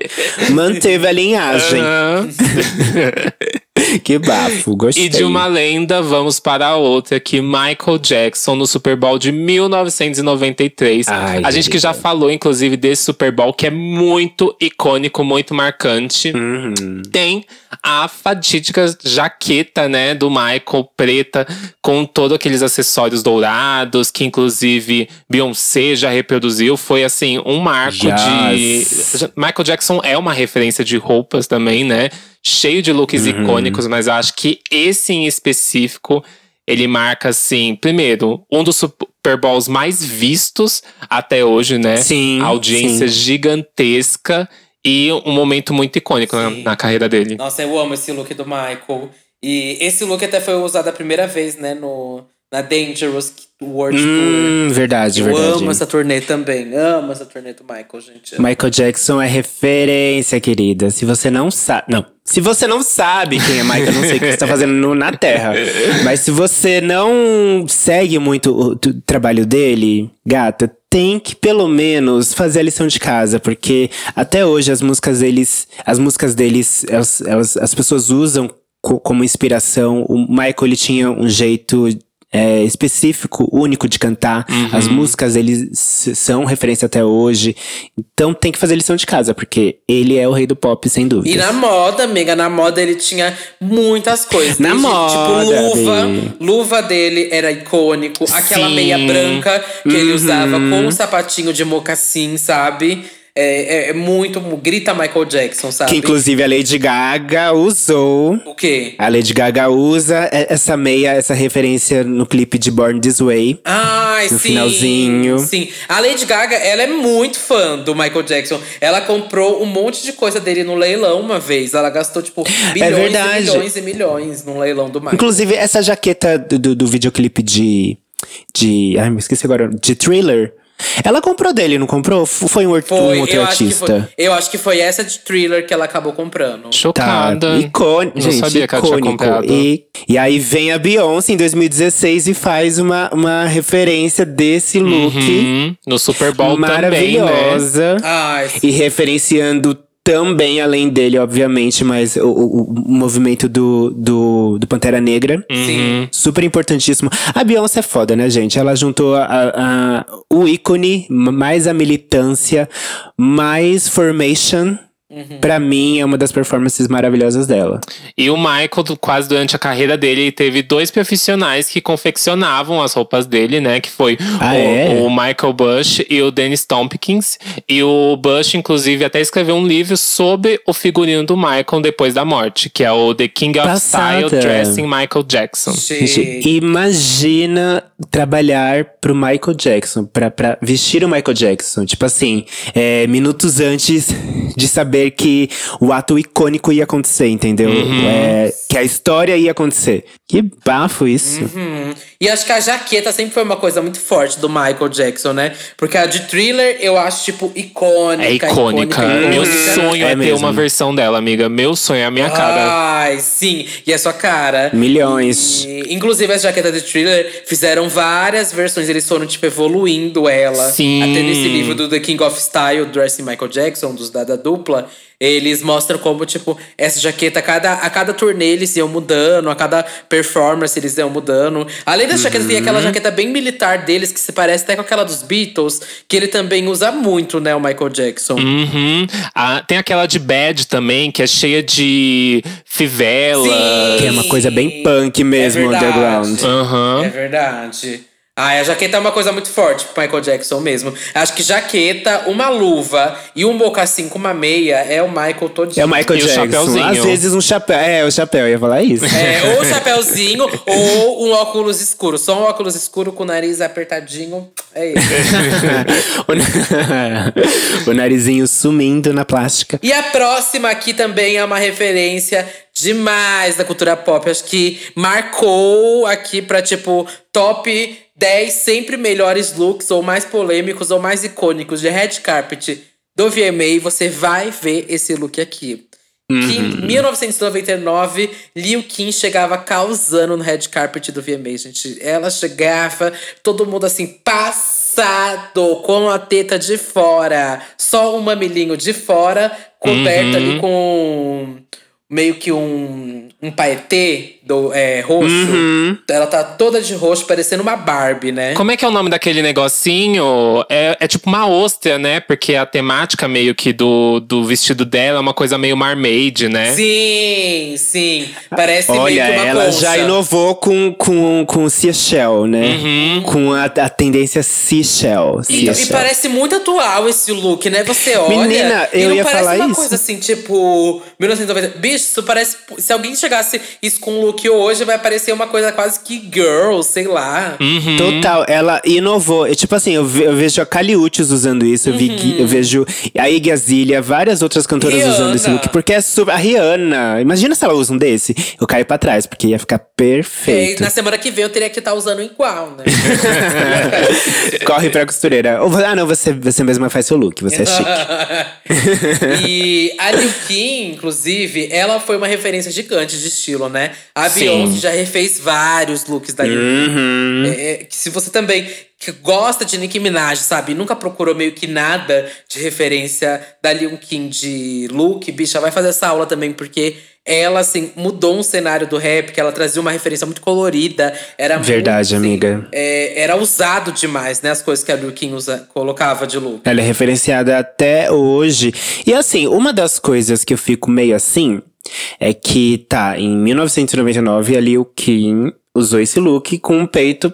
Manteve a linhagem. Aham. Que bafo, gostei. E de uma lenda, vamos para a outra, que Michael Jackson no Super Bowl de 1993. Ai, a gente que já falou, inclusive, desse Super Bowl, que é muito icônico, muito marcante. Uhum. Tem a fatídica jaqueta, né, do Michael, preta, com todos aqueles acessórios dourados, que inclusive Beyoncé já reproduziu. Foi, assim, um marco Yes. de. Michael Jackson é uma referência de roupas também, né? Cheio de looks Uhum. icônicos, mas eu acho que esse em específico. Ele marca, assim, primeiro, um dos Super Bowls mais vistos até hoje, né? Sim, A audiência sim. gigantesca e um momento muito icônico na, na carreira dele. Nossa, eu amo esse look do Michael. E esse look até foi usado a primeira vez, né, no, na Dangerous World Tour. Hum, verdade, Eu verdade. amo essa turnê também. Amo essa turnê do Michael, gente. Michael Jackson é referência, querida. Se você não sabe. Não. Se você não sabe quem é Michael, eu não sei o que você tá fazendo no- na Terra. Mas se você não segue muito o, o trabalho dele, gata, tem que pelo menos fazer a lição de casa. Porque até hoje as músicas deles. As músicas deles, elas, elas- as pessoas usam co- como inspiração. O Michael ele tinha um jeito é, específico, único de cantar. As músicas eles são referência até hoje. Então tem que fazer lição de casa, porque ele é o rei do pop, sem dúvida. E na moda, amiga, na moda ele tinha muitas coisas. Na Desde, moda, Tipo, luva. Bi. Luva dele era icônico. Aquela Sim. meia branca que ele Uhum. usava com um sapatinho de mocassim, sabe? É, é- é muito. Grita Michael Jackson, sabe? Que inclusive a Lady Gaga usou. O quê? A Lady Gaga usa e- essa meia, essa referência no clipe de Born This Way. Ai, No sim. finalzinho. Sim. A Lady Gaga, ela é muito fã do Michael Jackson. Ela comprou um monte de coisa dele no leilão uma vez. Ela gastou, tipo, bilhões e É verdade. milhões e milhões no leilão do Michael. Inclusive, essa jaqueta do, do, do videoclipe de. de. Ai, me esqueci agora. De thriller. Ela comprou dele, não comprou? Foi um, or- Foi, um outro eu acho, que foi, artista. eu acho que foi essa de thriller que ela acabou comprando. Tá, Chocada. icônico. Não sabia que ela tinha comprado. E, e aí vem a Beyoncé em 2016 e faz uma, uma referência desse look Uhum. No Super Bowl também, né? maravilhosa. E referenciando também, além dele, obviamente, mas o, o- o movimento do, do, do Pantera Negra. sim. Super importantíssimo. A Beyoncé é foda, né, gente? Ela juntou a, a- o ícone, mais a militância, mais formation. Pra mim, é uma das performances maravilhosas dela. E o Michael, do- quase durante a carreira dele, ele teve dois profissionais que confeccionavam as roupas dele, né? Que foi Ah, o, é? o Michael Bush e o Dennis Tompkins. E o Bush, inclusive, até escreveu um livro sobre o figurino do Michael depois da morte, que é o The King of Passada. Style Dressing Michael Jackson. Gente, Gente, imagina trabalhar pro Michael Jackson, pra, pra vestir o Michael Jackson. Tipo assim, é, minutos antes de saber que o ato icônico ia acontecer, entendeu? É, que a história ia acontecer. Que bafo isso. Hum. E acho que a jaqueta sempre foi uma coisa muito forte do Michael Jackson, né? Porque a de thriller eu acho, tipo, icônica. É icônica. Meu icônica. sonho é, É ter mesmo. uma versão dela, amiga. Meu sonho é a minha cara. Ai, sim. E a sua cara. Milhões. E, inclusive, as jaquetas de thriller fizeram várias versões. Eles foram, tipo, evoluindo ela. Sim. Até nesse livro do The King of Style, Dressing Michael Jackson, dos da, da dupla. Eles mostram como, tipo, essa jaqueta, a cada, a cada turnê eles iam mudando, a cada performance eles iam mudando. Além das jaquetas, tem Uhum. aquela jaqueta bem militar deles, que se parece até com aquela dos Beatles, que ele também usa muito, né, o Michael Jackson. Uhum. Ah, tem aquela de Bad também, que é cheia de fivela. Sim. Que é uma coisa bem punk mesmo, É underground. Aham. É verdade. Ah, a jaqueta é uma coisa muito forte pro Michael Jackson mesmo. Acho que jaqueta, uma luva e um mocassim com uma meia é o Michael todinho. É o Michael E o Jackson. chapéuzinho. Às vezes um chapéu. É, o chapéu, eu ia falar isso. É, ou um chapéuzinho ou um óculos escuro. Só um óculos escuro com o nariz apertadinho. É isso. o, o narizinho sumindo na plástica. E a próxima aqui também é uma referência demais da cultura pop. Acho que marcou aqui pra, tipo, top 10 sempre melhores looks, ou mais polêmicos, ou mais icônicos de red carpet do VMA. Você vai ver esse look aqui. Que em 1999, Liu Kim chegava causando no red carpet do VMA, gente. Ela chegava, todo mundo assim, passado, com a teta de fora. Só um mamilinho de fora, coberta ali com meio que um, um paetê do, é, roxo. Ela tá toda de roxo, parecendo uma Barbie, né? Como é que é o nome daquele negocinho? É, é tipo uma ostra, né? Porque a temática meio que do, do vestido dela é uma coisa meio mermaid, né? Sim, sim. Parece Olha, meio que uma ela concha. já inovou com, com, com Seashell, né? Com a, a tendência Seashell. E, e parece muito atual esse look, né? Você olha. Menina, e eu não ia parece falar uma isso. coisa assim, tipo, 1990. Bicho, isso parece. Se alguém chegasse isso com um look hoje, vai parecer uma coisa quase que girl, sei lá. Uhum. Total, ela inovou. E, tipo assim, eu, ve- eu vejo a Caliutes usando isso, eu, vi, Gui- eu vejo a Iggy Azalea, várias outras cantoras Rihanna. usando esse look. Porque é super. A Rihanna, imagina se ela usa um desse. Eu caio pra trás, porque ia ficar E perfeito. na semana que vem eu teria que estar usando igual, né? Corre pra costureira. Ou, ah, não, você, você mesma faz seu look, você é chique. e a Liu Kim, inclusive, ela foi uma referência gigante de estilo, né? A Sim. Beyoncé já refez vários looks da Liu Kim. É, é, se você também que gosta de Nicki Minaj, sabe? Nunca procurou meio que nada de referência da Liu Kim de look, bicha, vai fazer essa aula também, porque ela, assim, mudou um cenário do rap, que ela trazia uma referência muito colorida. Era Verdade, muito, assim, amiga. é, era usado demais, né? As coisas que a Liu Kim usa, colocava de look. Ela é referenciada até hoje. E assim, uma das coisas que eu fico meio assim é que, tá, em 1999 a Liu Kim usou esse look com o peito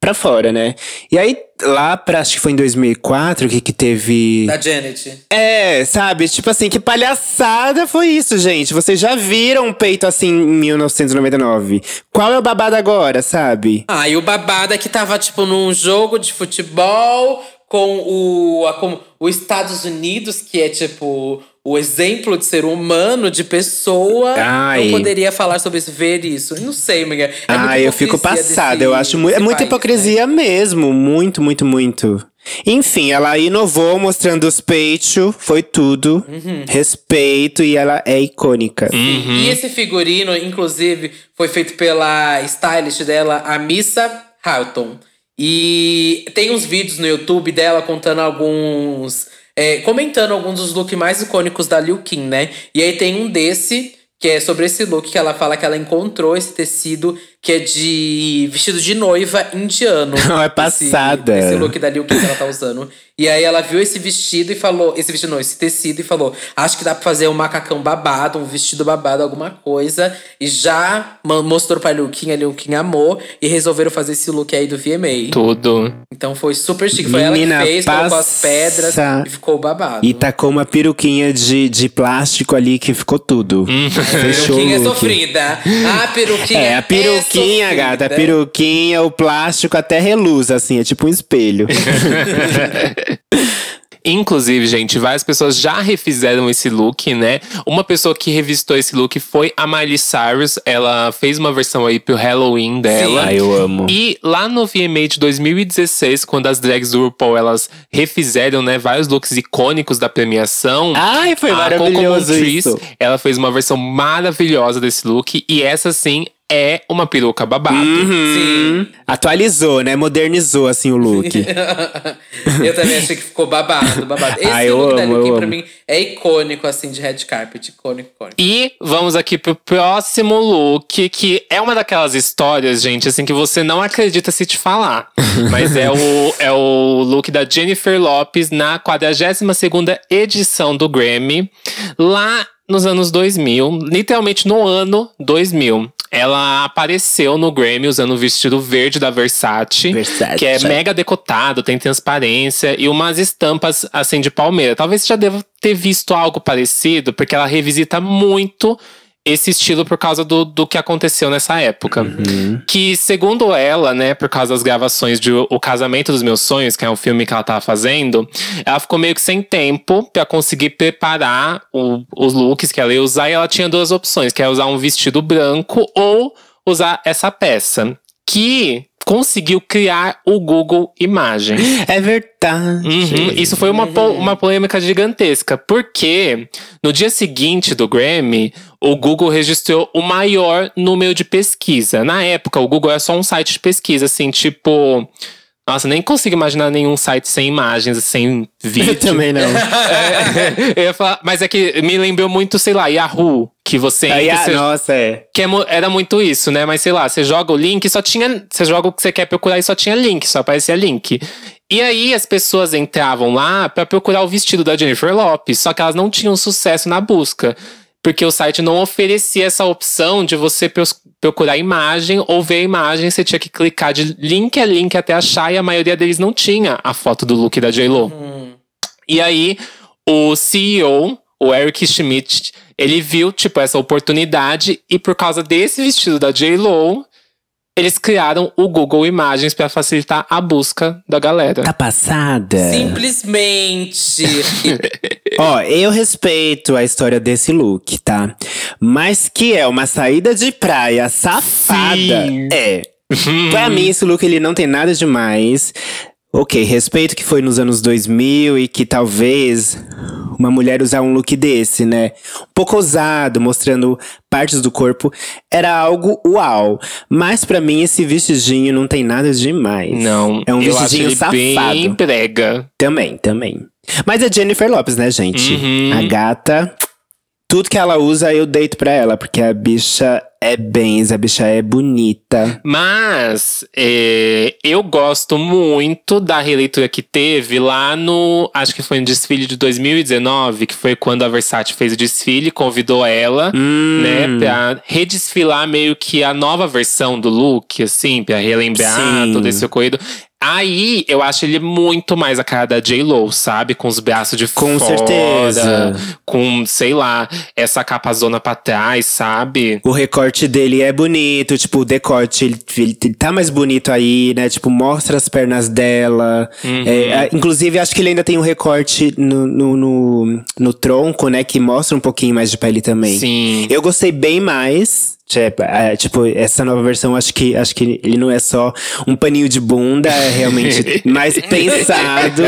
pra fora, né? E aí, lá pra, acho que foi em 2004 que, que teve. Da Janet. É, sabe? Tipo assim, que palhaçada foi isso, gente? Vocês já viram um peito assim em 1999. Qual é o babado agora, sabe? Ah, e o babado é que tava, tipo, num jogo de futebol com o, a- com os Estados Unidos, que é, tipo, o exemplo de ser humano, de pessoa. Ai. Não poderia falar sobre isso, ver isso. Não sei, amiga. É ah, eu fico passada. desse- eu acho mu é muita país, né? hipocrisia mesmo. Muito, muito, muito. Enfim, ela inovou mostrando os peitos, foi tudo. Uhum. Respeito e ela é icônica. E esse figurino, inclusive, foi feito pela stylist dela, a Missa Halton. E tem uns vídeos no YouTube dela contando alguns. É, comentando alguns dos looks mais icônicos da Liu Kim, né? E aí tem um desse, que é sobre esse look, que ela fala que ela encontrou esse tecido que é de vestido de noiva indiano. Não, é Esse- passada. Esse, look da Liu Kim que ela tá usando. E aí ela viu esse vestido e falou. Esse vestido não, esse tecido e falou: Acho que dá pra fazer um macacão babado, um vestido babado, alguma coisa. E já mostrou pra Liu Kim, a Liu Kim amou. E resolveram fazer esse look aí do VMA. Tudo. Então foi super chique. Foi ela Menina, que fez, colocou as passa- pedras e ficou babado. E tacou uma peruquinha de, de plástico ali que ficou tudo. Fechou Peruquinha o look. sofrida. A peruquinha É, a peruquinha, é gata. A sofrida. peruquinha, o plástico até reluz, assim, é tipo um espelho. Inclusive, gente, várias pessoas já refizeram esse look, né? Uma pessoa que revistou esse look foi a Miley Cyrus. Ela fez uma versão aí pro Halloween dela. Ah, eu amo. E lá no VMA de 2016, quando as drags do RuPaul elas refizeram, né, vários looks icônicos da premiação. Ai, foi a Coco maravilhoso Montrese, isso. ela fez uma versão maravilhosa desse look e essa sim é uma peruca babado. Uhum. Atualizou, né? Modernizou, assim, o look. eu também achei que ficou babado, babado. Esse Ah, eu look da amo, Liu eu pra amo. mim, é icônico, assim, de red carpet. Icônico, icônico. E vamos aqui pro próximo look, que é uma daquelas histórias, gente, assim, que você não acredita se te falar. Mas é o, é o look da Jennifer Lopes na 42ª edição do Grammy. Lá nos anos 2000, literalmente no ano 2000. Ela apareceu no Grammy usando o vestido verde da Versace, Versace. que é mega decotado, tem transparência e umas estampas assim de palmeira. Talvez você já deva ter visto algo parecido, porque ela revisita muito esse estilo por causa do, do que aconteceu nessa época. Uhum. Que, segundo ela, né, por causa das gravações de O Casamento dos Meus Sonhos, que é um filme que ela tava fazendo, ela ficou meio que sem tempo pra conseguir preparar o- os looks que ela ia usar. E ela tinha duas opções, que é usar um vestido branco ou usar essa peça. Que conseguiu criar o Google Imagens. É verdade. Uhum, Isso foi uma, uma polêmica gigantesca, porque no dia seguinte do Grammy, o Google registrou o maior número de pesquisa. Na época, o Google era só um site de pesquisa, assim, tipo. Nossa, nem consigo imaginar nenhum site sem imagens, sem vídeo. Eu também não. É, falar, mas é que me lembrou muito, sei lá, Yahoo, que você entra, você- nossa, é. que é era muito isso, né? Mas sei lá, você joga o link, só tinha. Você joga o que você quer procurar e só tinha link, só aparecia link. E aí as pessoas entravam lá pra procurar o vestido da Jennifer Lopes, só que elas não tinham sucesso na busca. Porque o site não oferecia essa opção de você procurar a imagem ou ver a imagem, você tinha que clicar de link a link até achar, e a maioria deles não tinha a foto do look da J-Lo. E aí, o CEO, o Eric Schmidt, ele viu, tipo, essa oportunidade e por causa desse vestido da J-Lo, eles criaram o Google Imagens pra facilitar a busca da galera. Tá passada? Simplesmente. Ó, eu respeito a história desse look, tá? Mas que é uma saída de praia safada. Sim. É. Pra mim, esse look ele não tem nada demais. Ok, respeito que foi nos anos 2000 e que talvez uma mulher usar um look desse, né? Um pouco ousado, mostrando partes do corpo, era algo uau. Mas pra mim, esse vestidinho não tem nada demais. Não, É um eu acho vestidinho ele safado. bem brega. Também, também. Mas é Jennifer Lopes, né, gente? Uhum. A gata. Tudo que ela usa, eu deito pra ela, porque a bicha é bens, a bicha é bonita. Mas é, eu gosto muito da releitura que teve lá no. Acho que foi no desfile de 2019, que foi quando a Versace fez o desfile, convidou ela, Hum. né, pra redesfilar meio que a nova versão do look, assim, pra relembrar Sim. todo esse ocorrido. Aí eu acho ele muito mais a cara da J-Lo, sabe? Com os braços de Com fora. certeza. Com, sei lá, essa capa zona pra trás, sabe? O recorte dele é bonito, tipo, o decote, ele, ele tá mais bonito aí, né? Tipo, mostra as pernas dela. Uhum. É, inclusive, acho que ele ainda tem um recorte no, no, no, no tronco, né? Que mostra um pouquinho mais de pele também. Sim. Eu gostei bem mais. Tipo, é, tipo, essa nova versão, acho que, acho que ele não é só um paninho de bunda, é realmente mais pensado,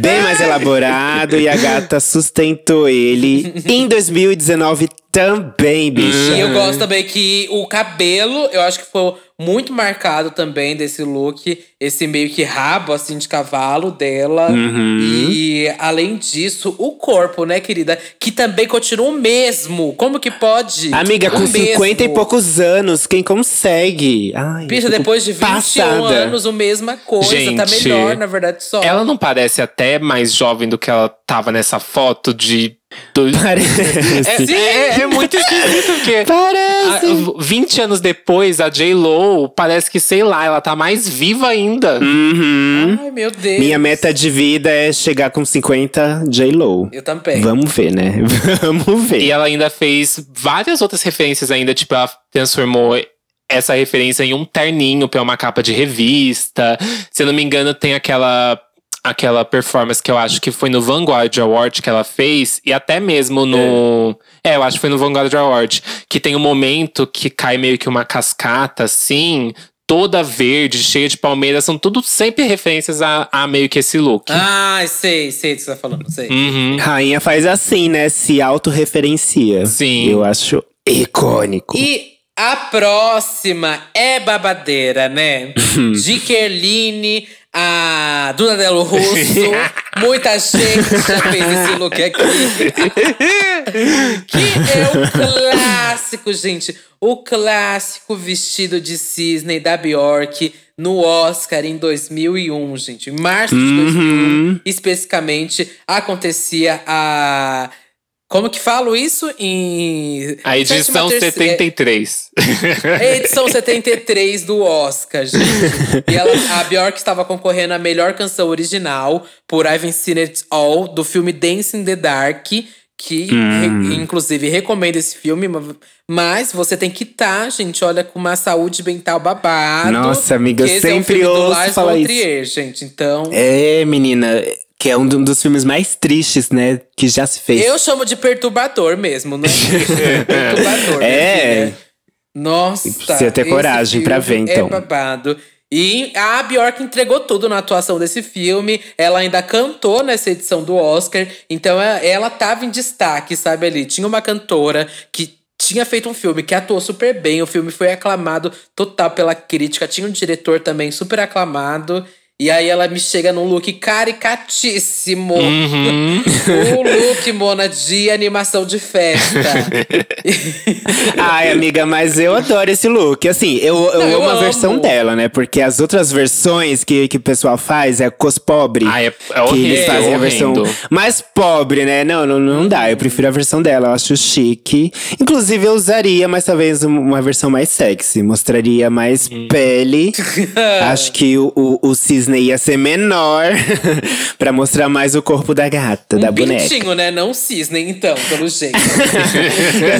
bem mais elaborado. E a gata sustentou ele em 2019 também, bicha. E eu gosto também que o cabelo, eu acho que foi muito marcado também desse look. Esse meio que rabo, assim, de cavalo dela. Uhum. E além disso, o corpo, né, querida? Que também continua o mesmo. Como que pode? Amiga, O com 50 e mesmo. poucos anos, quem consegue? Ai, Bicha, depois de 21 passada. anos, a mesma coisa. tá Gente, melhor, na verdade, só. Ela não parece até mais jovem do que ela tava nessa foto de. Do- Parece. É, é- é muito esquisito, porque. Parece. a- 20 anos depois, a J-Lo parece que, sei lá, ela tá mais viva ainda. Uhum. Ai, meu Deus. Minha meta de vida é chegar com 50 J-Lo. Eu também. Vamos ver, né? Vamos ver. E ela ainda fez várias outras referências ainda, tipo, ela transformou essa referência em um terninho pra uma capa de revista. Se eu não me engano, tem aquela aquela performance que eu acho que foi no Vanguard Award que ela fez e até mesmo no é, eu acho que foi no Vanguard Award que tem um momento que cai meio que uma cascata assim toda verde cheia de palmeiras são tudo sempre referências a, a meio que esse look Ai, sei, sei o que você tá falando, sei. Uhum. Rainha faz assim, né? Se autorreferencia. Sim. Eu acho icônico. E a próxima é babadeira, né? De Kerline, a Duna Delo Russo. Muita gente já fez esse look aqui. que é o clássico, gente. O clássico vestido de cisne da Bjork no Oscar em 2001, gente. Em março de 2001, especificamente, acontecia a Como que falo isso em. A edição terceira- 73. É a edição 73 do Oscar, gente. E ela, a Bjork estava concorrendo a melhor canção original por I've Seen It All, do filme Dance in the Dark. Que, re- inclusive, recomendo esse filme. ma- Mas você tem que estar, gente, olha, com uma saúde mental babado. Nossa, amiga, eu é um sempre filme do ouço falar von isso. Gente. Então, É, menina, que é um do- dos filmes mais tristes, né? Que já se fez. eu chamo de perturbador mesmo, né? perturbador, É. Nossa. Precisa ter coragem pra ver, então. É babado. E a Bjork entregou tudo na atuação desse filme. Ela ainda cantou nessa edição do Oscar. Então ela, ela tava em destaque, sabe ali. Tinha uma cantora que tinha feito um filme que atuou super bem. O filme foi aclamado total pela crítica. Tinha um diretor também super aclamado. E aí ela me chega num look caricatíssimo. Uhum. o look, Mona, de animação de festa. Ai, amiga, mas eu adoro esse look. Assim, eu, eu Não, eu amo a versão dela, né? Porque as outras versões que, que o pessoal faz é cos pobre. Ai, é- é que horrível, eles fazem a versão horrendo. mais pobre, né? Não, não, não dá. Eu prefiro a versão dela, eu acho chique. Inclusive, eu usaria, mas talvez um- uma versão mais sexy. Mostraria mais Hum. pele. acho que o, o, o cisne ia ser menor pra mostrar mais o corpo da gata, da um boneca. pintinho, né? Não cisne, então, pelo jeito.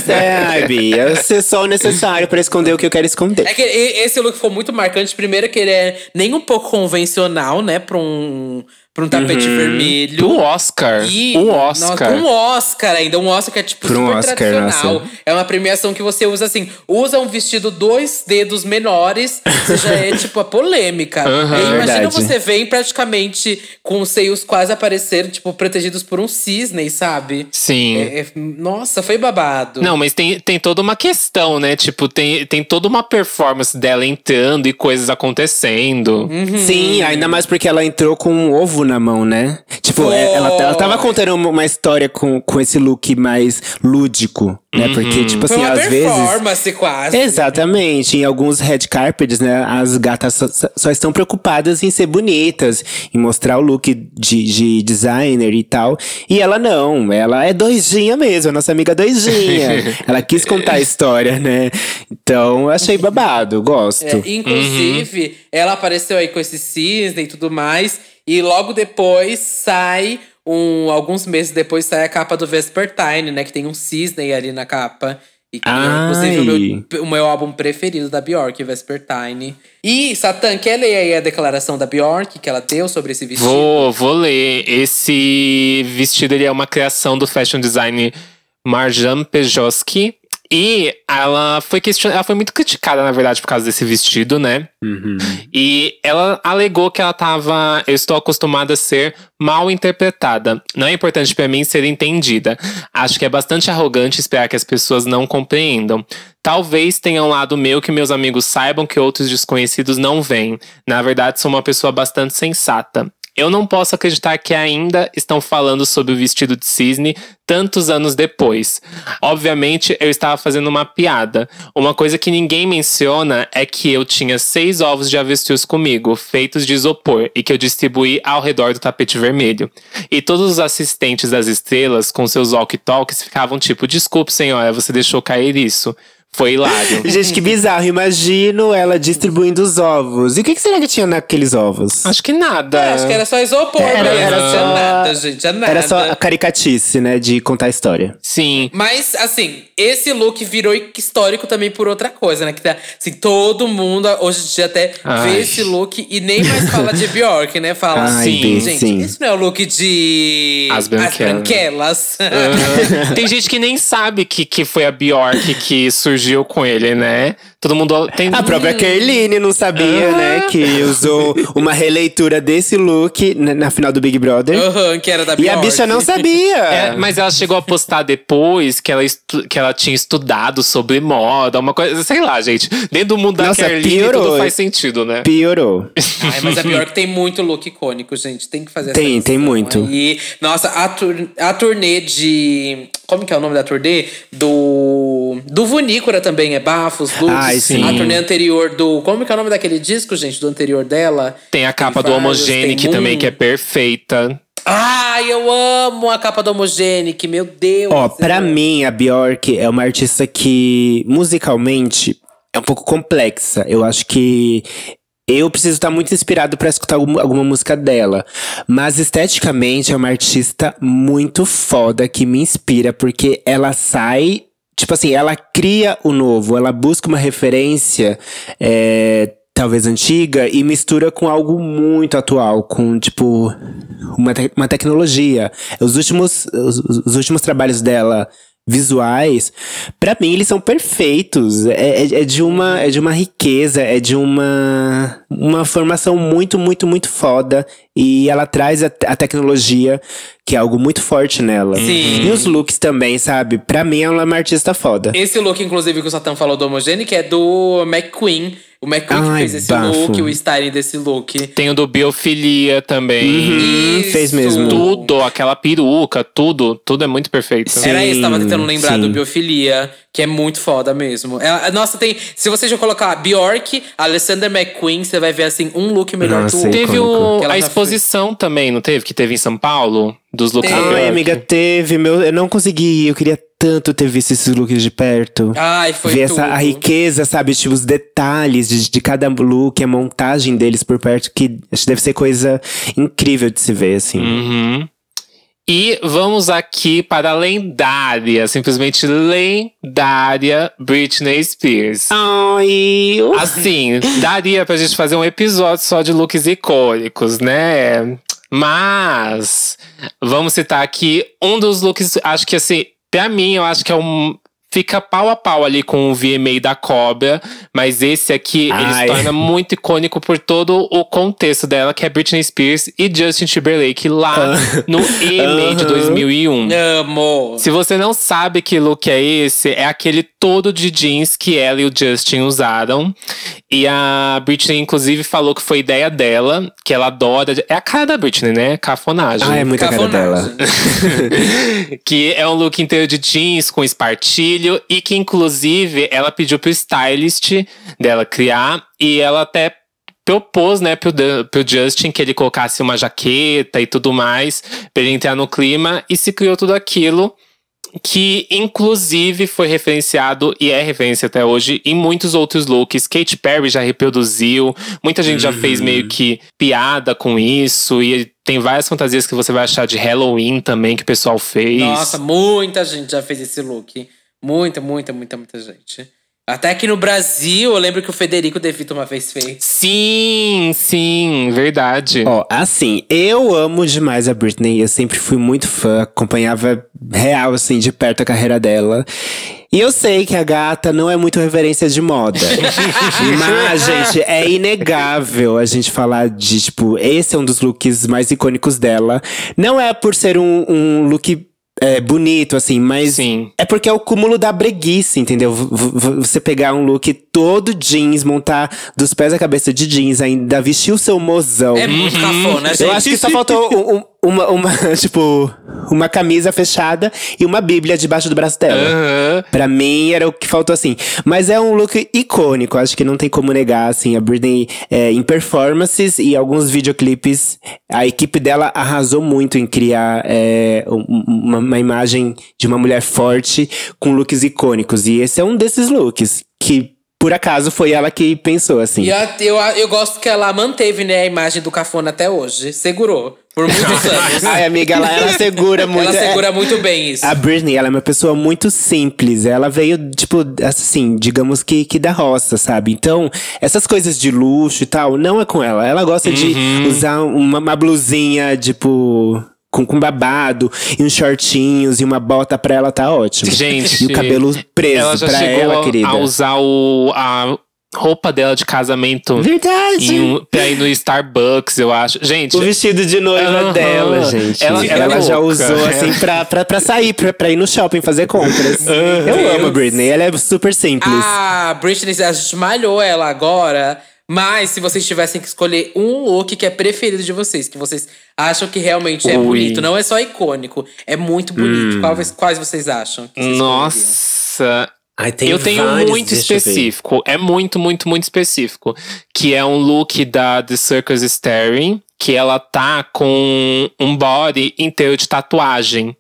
É, ai, Bia, ser só o necessário pra esconder o que eu quero esconder. É que esse look foi muito marcante. Primeiro que ele é nem um pouco convencional, né? Pra um, pra um tapete vermelho. Do Oscar. E, o Oscar. Nossa, um Oscar ainda. Um Oscar que é tipo Pra um super Oscar, tradicional. nossa. É uma premiação que você usa assim, usa um vestido dois dedos menores, você já é tipo a polêmica. E imagina Verdade. você vem praticamente com os seios quase aparecendo, tipo, protegidos por um cisne, sabe? Sim. É- é- nossa, foi babado. Não, mas tem, tem toda uma questão, né? Tipo, tem, tem toda uma performance dela entrando e coisas acontecendo. Uhum. Sim, ainda mais porque ela entrou com um ovo na mão, né? Tipo, é- ela, ela tava contando uma história com, com esse look mais lúdico, né? Porque, tipo assim, às vezes. performance quase. Exatamente, em alguns red carpets, né, as gatas só, só estão preocupadas em ser bonitas, em mostrar o look de, de designer e tal. E ela não, ela é doidinha mesmo, a nossa amiga doidinha. ela quis contar a história, né? Então, eu achei babado, gosto. É, inclusive, ela apareceu aí com esse cisne e tudo mais. E logo depois sai um. Alguns meses depois sai a capa do Vespertine, né? Que tem um cisne ali na capa. E que é, inclusive, o meu, o meu álbum preferido da Bjork, Vespertine. E, Satã, quer ler aí a declaração da Bjork que ela deu sobre esse vestido? Vou, vou ler. Esse vestido ele é uma criação do fashion design Marjan Pejoski. E ela foi question... ela foi muito criticada, na verdade, por causa desse vestido, né? E ela alegou que ela tava. Eu estou acostumada a ser mal interpretada. Não é importante pra mim ser entendida. Acho que é bastante arrogante esperar que as pessoas não compreendam. Talvez tenha um lado meu que meus amigos saibam que outros desconhecidos não veem. Na verdade, sou uma pessoa bastante sensata. Eu não posso acreditar que ainda estão falando sobre o vestido de cisne tantos anos depois. Obviamente, eu estava fazendo uma piada. Uma coisa que ninguém menciona é que eu tinha seis ovos de avestruz comigo, feitos de isopor, e que eu distribuí ao redor do tapete vermelho. E todos os assistentes das estrelas, com seus walkie-talkies, ficavam tipo: Desculpe, senhora, você deixou cair isso. Foi hilário. Gente, que bizarro. Imagino ela distribuindo os ovos. E o que, que será que tinha naqueles ovos? Acho que nada. É, acho que era só isopor, Era- mesmo. era só- nada, gente. Tinha nada. Era só a caricatice, né? De contar a história. Sim. Mas, assim, esse look virou histórico também por outra coisa, né? Que tá, assim, todo mundo hoje em dia até Ai. vê esse look e nem mais fala de Bjork, né? Fala Ai, assim, gente, sim. esse não é o look de As Branquelas. branquelas. Aham. Tem gente que nem sabe que, que foi a Bjork que surgiu com ele, né? Todo mundo tem. A própria Kerline não sabia, né? Que usou uma releitura desse look na, na final do Big Brother. Que era da E Bjork. a bicha não sabia. É, mas ela chegou a postar depois que ela, que ela tinha estudado sobre moda, uma coisa, sei lá, gente. Dentro do mundo da Nossa, Kerline piorou. tudo faz sentido, né? Piorou. Ai, mas a Bjork tem muito look icônico, gente. Tem que fazer Tem, essa tem muito. aí. Nossa, a, tur a turnê de. Como que é o nome da turnê? Do. Do Também, é Bafos, Lux. Ai, sim. A turnê anterior do. Como que é o nome daquele disco, gente? Do anterior dela? Tem a capa do vários, Homogenic tem também, que é perfeita. Ai, eu amo a capa do Homogenic, meu Deus. Ó, pra mim, a Bjork é uma artista que, musicalmente, é um pouco complexa. Eu acho que eu preciso estar muito inspirado para escutar alguma, música dela. Mas esteticamente é uma artista muito foda que me inspira, porque ela sai. Tipo assim, ela cria o novo, ela busca uma referência. É, talvez antiga e mistura com algo muito atual, com tipo uma, te uma tecnologia. Os últimos, os, os últimos trabalhos dela visuais, para mim eles são perfeitos. É, é, é, de uma, é de uma riqueza, é de uma, uma formação muito, muito, muito foda. E ela traz a, a tecnologia, que é algo muito forte nela. Sim. E os looks também, sabe? Pra mim ela é uma artista foda. Esse look, inclusive, que o Satan falou do Homogenic, é do McQueen. O McQueen que fez esse bafo. look, o styling desse look. Tem o do Biofilia também. Uhum, fez mesmo. Tudo, aquela peruca, tudo, tudo é muito perfeito. Sim, Era isso, tava tentando lembrar sim. do Biofilia, que é muito foda mesmo. Ela, nossa, tem. Se você já colocar Bjork, Alexander McQueen, você vai ver assim um look melhor nossa, que o outro. Teve o, a exposição também, não teve? Que teve em São Paulo? Dos looks Ai, amiga, teve. Meu, eu não consegui. Eu queria tanto ter visto esses looks de perto. Ai, foi Ver tudo. essa a riqueza, sabe? Tipo, os detalhes de, de cada look, a montagem deles por perto, que acho que deve ser coisa incrível de se ver, assim. Uhum. E vamos aqui para a lendária, simplesmente lendária Britney Spears. Ai, assim, daria pra gente fazer um episódio só de looks icônicos, né? Mas vamos citar aqui um dos looks, acho que assim, Pra mim, eu acho que é um. Fica pau a pau ali com o VMA da Cobra, mas esse aqui Ai. ele se torna muito icônico por todo o contexto dela, que é Britney Spears e Justin Timberlake lá uh. no EMA uh -huh. de 2001. Amo! Se você não sabe que look é esse, é aquele todo de jeans que ela e o Justin usaram. E a Britney, inclusive, falou que foi ideia dela, que ela adora. É a cara da Britney, né? Cafonagem. Ah, é muito a cara dela. que é um look inteiro de jeans com espartilho e que, inclusive, ela pediu pro stylist dela criar e ela até propôs, né, pro, pro Justin que ele colocasse uma jaqueta e tudo mais, pra ele entrar no clima, e se criou tudo aquilo que inclusive foi referenciado e é referência até hoje em muitos outros looks. Katy Perry já reproduziu, muita gente já fez meio uhum. que piada com isso e tem várias fantasias que você vai achar de Halloween também que o pessoal fez. Nossa, muita gente já fez esse look. Muita, muita, muita, muita gente. Até aqui no Brasil, eu lembro que o Federico De Vito uma vez fez. Sim, sim, verdade. Ó, assim, eu amo demais a Britney. Eu sempre fui muito fã, acompanhava real, assim, de perto a carreira dela. E eu sei que a gata não é muito referência de moda. Mas, gente, é inegável a gente falar de, tipo, esse é um dos looks mais icônicos dela. Não é por ser um, um look é, bonito, assim, mas Sim. é porque é o cúmulo da breguice, entendeu? V você pegar um look todo jeans, montar dos pés à cabeça de jeans, ainda vestir o seu mozão. É muito uhum. cafona, gente. Eu acho que só faltou um, um, uma, uma, tipo, uma camisa fechada e uma bíblia debaixo do braço dela. Uhum. Pra mim, era o que faltou, assim. Mas é um look icônico, acho que não tem como negar, assim. A Britney, é, em performances e alguns videoclipes, a equipe dela arrasou muito em criar é, uma, uma imagem de uma mulher forte com looks icônicos. E esse é um desses looks que por acaso foi ela que pensou, assim. E a, eu, eu gosto que ela manteve, né, a imagem do cafona até hoje. Segurou. Por muitos anos. Ai, amiga, ela, ela segura muito. Ela segura é, muito bem isso. A Britney, ela é uma pessoa muito simples. Ela veio, tipo, assim, digamos que, que da roça, sabe? Então, essas coisas de luxo e tal, não é com ela. Ela gosta uhum. de usar uma, uma blusinha, tipo com, com babado e uns shortinhos e uma bota pra ela tá ótimo. Gente. E o cabelo preso ela já pra chegou ela, querida. A usar o, a roupa dela de casamento. Verdade. Em um, pra ir no Starbucks, eu acho. Gente. O vestido de noiva uh -huh. dela, gente. Ela, ela, ela já usou assim pra, pra, pra sair, pra, pra ir no shopping fazer compras. Uh -huh. Eu amo a Britney, ela é super simples. Ah, Britney, a gente malhou ela agora. Mas se vocês tivessem que escolher um look que é preferido de vocês, que vocês acham que realmente é Ui. bonito, não é só icônico, é muito bonito. Hum. Quais, quais vocês acham? Vocês Nossa, Ai, eu tenho muito específico. É muito, muito, muito específico. Que é um look da The Circus Staring, que ela tá com um body inteiro de tatuagem.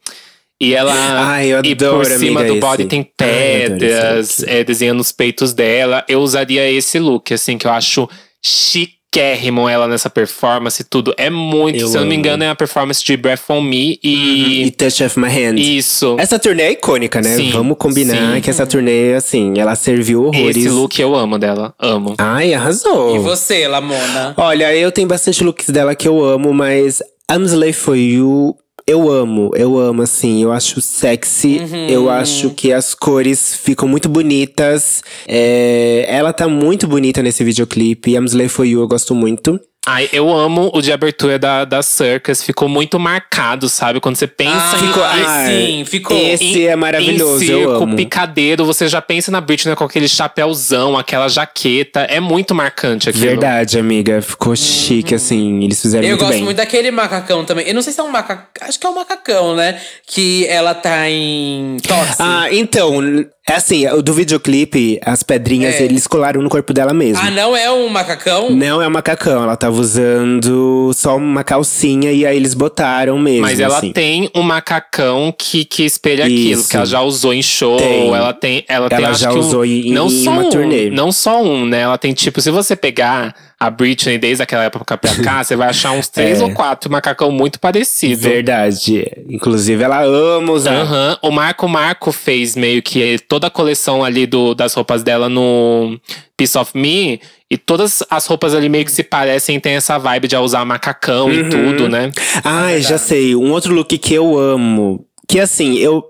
E ela. Ai, eu e por cima amiga, do body esse. tem pedras, é, desenhando os peitos dela. Eu usaria esse look, assim, que eu acho chiquérrimo ela nessa performance e tudo. É muito, Eu se eu não me engano, é a performance de Breath on Me E e. Touch of My Hand. Isso. Essa turnê é icônica, né? Sim, Vamos combinar sim. que essa turnê, assim, ela serviu horrores. Esse look eu amo dela. Amo. Ai, arrasou. E você, Lamona? Olha, eu tenho bastante looks dela que eu amo, mas I'm Slave For You, eu amo, eu amo, assim. Eu acho sexy, eu acho que as cores ficam muito bonitas. É, ela tá muito bonita nesse videoclipe. I'm Slave For You eu gosto muito. Ai, eu amo o de abertura da, da Circus. Ficou muito marcado, sabe? Quando você pensa Ah, em. ficou- ai, sim, ficou. esse é maravilhoso, em eu circo, amo. picadeiro, você já pensa na Britney com aquele chapéuzão, aquela jaqueta. É muito marcante aquilo. Verdade, amiga. Ficou chique, assim. Eles fizeram Eu muito gosto bem. muito daquele macacão também. Eu não sei se é um macacão. Acho que é um macacão, né? Que ela tá em tosse. Ah, então, é assim, o do videoclipe, as pedrinhas, É. eles colaram no corpo dela mesmo. Ah, não é um macacão? Não é um macacão, ela tava usando só uma calcinha e aí eles botaram mesmo. Mas ela assim. tem um macacão que, que espelha aquilo, Isso. que ela já usou em show. Tem. Ela tem. Ela, tem, Ela acho já que um- usou em- não em só uma um, turnê. Não só um, né? Ela tem tipo, se você pegar a Britney desde aquela época pra cá, você vai achar uns três É. ou quatro macacão muito parecido. Verdade. Inclusive, ela ama usar. Aham. O Marco Marco fez meio que toda a coleção ali do, das roupas dela no Piece of Me. E todas as roupas ali meio que se parecem, tem essa vibe de usar macacão e tudo, né? Ai, já sei. Um outro look que eu amo. Que assim, eu.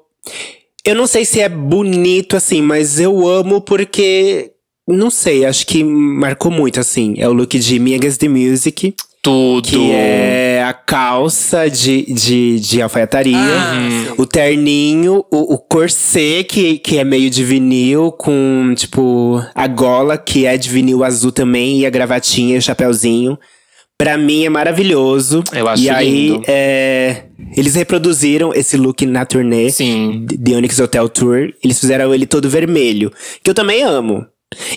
Eu não sei se é bonito assim, mas eu amo porque. Não sei, acho que marcou muito, assim. É o look de Me Against the Music. Tudo. Que é a calça de, de, de alfaiataria, Ah, o terninho, o, o corset, que, que é meio de vinil, com, tipo, a gola, que é de vinil azul também, e a gravatinha e o chapéuzinho. Pra mim é maravilhoso. Eu acho E aí, lindo. é, eles reproduziram esse look na turnê Sim. The Onyx Hotel Tour. Eles fizeram ele todo vermelho, que eu também amo.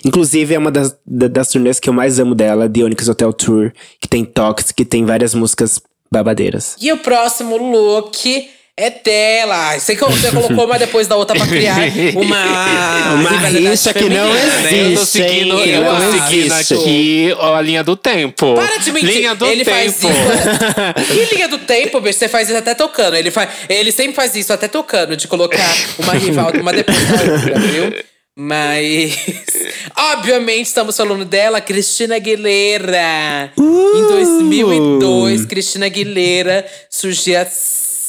Inclusive, é uma das, da- das turnês que eu mais amo dela, The Onyx Hotel Tour, que tem toques, que tem várias músicas babadeiras. E o próximo look é dela. Ai, Sei que você colocou uma depois da outra pra criar uma. Uma rixa que não né? Eu tô existe, seguindo, hein? eu tô seguindo aqui ó, a linha do tempo. Para de mentir. Linha do ele tempo. faz isso. Que linha do tempo, bicho? Você faz isso até tocando. Ele, faz, ele sempre faz isso até tocando, de colocar uma rival uma depois da outra, viu? Mas. Obviamente, estamos falando dela, Cristina Aguilera. Em 2002, Cristina Aguilera surgia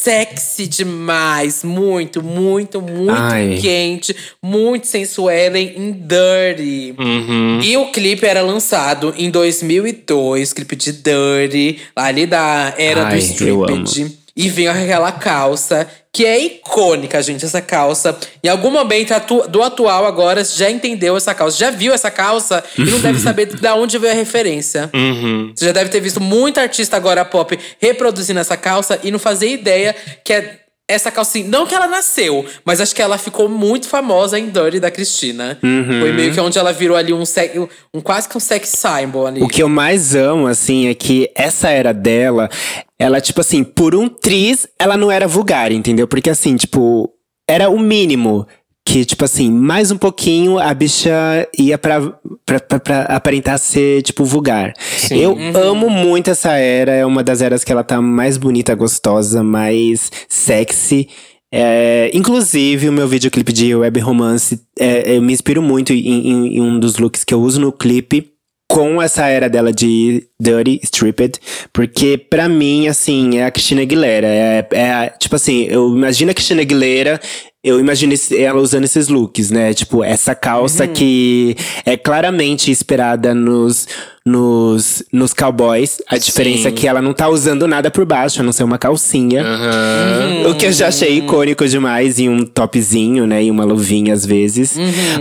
sexy demais. Muito, muito, muito Ai. quente. Muito sensuela em Dirty. Uhum. E o clipe era lançado em 2002, clipe de Dirty, ali da era Ai, do stripped. E vem aquela calça, que é icônica, gente, essa calça. Em algum momento atu- do atual agora, você já entendeu essa calça, já viu essa calça e não deve saber de onde veio a referência. Uhum. Você já deve ter visto muito artista agora pop reproduzindo essa calça e não fazer ideia que é essa calcinha. Não que ela nasceu, mas acho que ela ficou muito famosa em Dirty da Cristina. Uhum. Foi meio que onde ela virou ali um, sex, um quase que um sex symbol ali. O que eu mais amo, assim, é que essa era dela, ela, tipo assim, por um triz, ela não era vulgar, entendeu? Porque assim, tipo, era o mínimo. Que, tipo assim, mais um pouquinho a bicha ia pra, pra, pra, pra aparentar ser, tipo, vulgar. Eu amo muito essa era, é uma das eras que ela tá mais bonita, gostosa, mais sexy. É, inclusive, o meu videoclipe de web romance, é, eu me inspiro muito em, em- em um dos looks que eu uso no clipe com essa era dela de Dirty Stripped, porque pra mim, assim, é a Christina Aguilera. É, é tipo assim, eu imagino a Christina Aguilera, eu imagino ela usando esses looks, né? Tipo, essa calça que é claramente inspirada nos, nos, nos cowboys. A diferença é que ela não tá usando nada por baixo, a não ser uma calcinha. Aham. O que eu já achei icônico demais em um topzinho, né? E uma luvinha às vezes.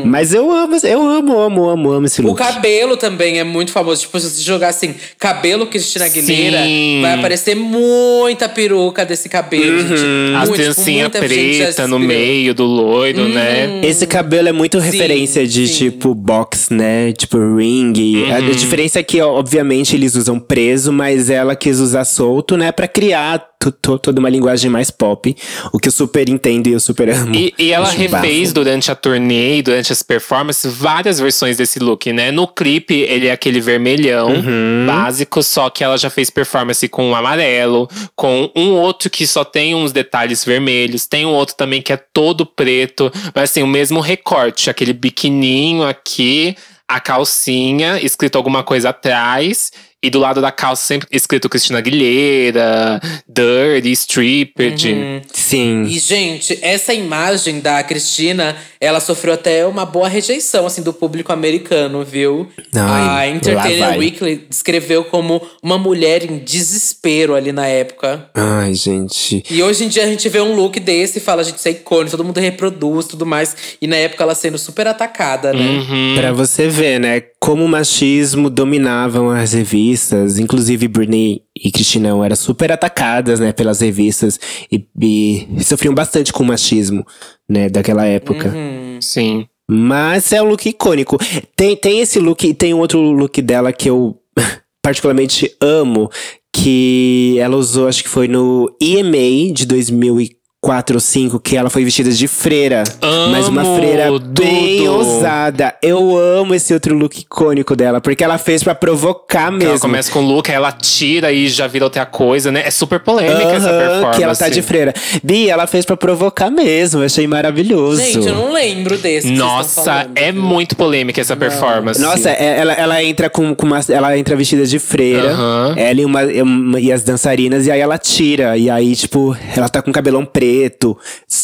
Mas eu amo, eu amo, amo, amo, amo esse O look. cabelo também é muito famoso. Tipo, se você jogar assim, cabelo Cristina Aguilera, Sim. vai aparecer muita peruca desse cabelo, gente. As Muito, tipo, muita já se preta no meio do loiro, né? Esse cabelo é muito referência de sim. tipo box, né? Tipo ring. A, a diferença é que, obviamente, eles usam preso, mas ela quis usar solto, né? Pra criar to- to- toda uma linguagem mais pop. O que eu super entendo e eu super amo. E, e ela refez bafo. durante a turnê e durante as performances várias versões desse look, né? No clipe, ele é aquele vermelhão Uhum. Básico, só que ela já fez performance com um amarelo, com um outro que só tem uns detalhes vermelhos, tem um outro também que é todo preto, mas assim, o mesmo recorte, aquele biquininho aqui, a calcinha, escrito alguma coisa atrás. E do lado da calça sempre escrito Cristina Aguilera, Dirty, Stripped. Sim. E, gente, essa imagem da Cristina, ela sofreu até uma boa rejeição, assim, do público americano, viu? Ai, a vai. Weekly descreveu como uma mulher em desespero ali na época. Ai, gente. E hoje em dia a gente vê um look desse e fala, gente, isso é icônico, todo mundo reproduz tudo mais. E na época ela sendo super atacada, né? Uhum. Pra você ver, né? Como o machismo dominavam as revistas. Inclusive, Britney e Cristinão eram super atacadas, né? Pelas revistas. E, e sofriam bastante com o machismo, né? Daquela época. Uhum. Sim. Mas é um look icônico. Tem, tem esse look e tem um outro look dela que eu particularmente amo. Que ela usou, acho que foi no EMA de 2004 ou 2005, que ela foi vestida de freira. mas uma Amo freira bem tudo. ousada. Eu amo esse outro look icônico dela, porque ela fez pra provocar Que mesmo. Ela começa com o look, aí ela tira e já vira outra coisa, né? É super polêmica essa performance. que ela tá de freira. Bi, ela fez pra provocar mesmo. Eu achei maravilhoso. Gente, eu não lembro desse. que vocês estão Nossa, é muito polêmica essa performance. Nossa, é- ela, ela entra com, com uma. Ela entra vestida de freira. Ela e, uma, uma- e as dançarinas, e aí ela tira. E aí, tipo, ela tá com cabelão preto,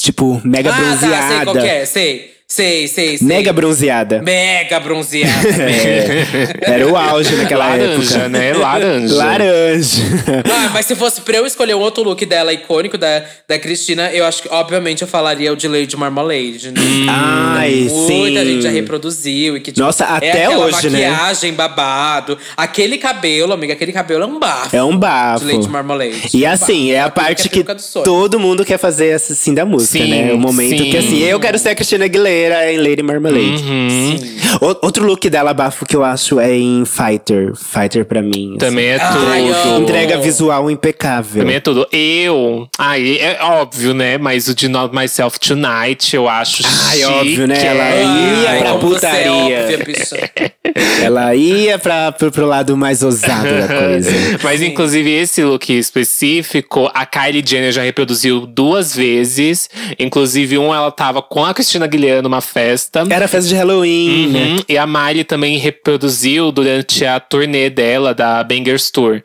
tipo, mega ah, tá, sei bronzeada. qual é, sei. Sei, sei, sei. Mega bronzeada. Mega bronzeada. É, era o auge naquela Laranja, época. né? Laranja. Laranja. Ah, mas se fosse pra eu escolher um outro look dela icônico da, da Cristina, eu acho que, obviamente, eu falaria o de Lady Marmalade, né? Ai, Muita sim. gente já reproduziu. E que, tipo, Nossa, é até aquela hoje, né? maquiagem babado. Aquele cabelo, amiga, aquele cabelo é um bafo. É um bafo. De Lady Marmalade. E É um assim, bafo. é a Aquela parte que peruca do sonho. todo mundo quer fazer assim da música, Sim, né? O momento sim. que assim, eu quero ser a Cristina Aguilera em Lady Marmalade. Uhum. O- outro look dela bafo que eu acho é em Fighter. Fighter pra mim. assim. Também é Ai, tudo. amo. Entrega visual impecável. Também é tudo. Eu. Aí é óbvio, né? Mas o de Not Myself Tonight eu acho Ai, chique. óbvio, né? Ela ia Ai, pra é putaria. óbvia, bicha. Ela ia pra, pro, pro lado mais ousado da coisa. Mas, inclusive, esse look específico, a Kylie Jenner já reproduziu duas vezes. Inclusive, um ela tava com a Cristina Aguilera numa festa. Era festa de Halloween, né? Uhum. E a Miley também reproduziu durante a turnê dela, da Bangers Tour.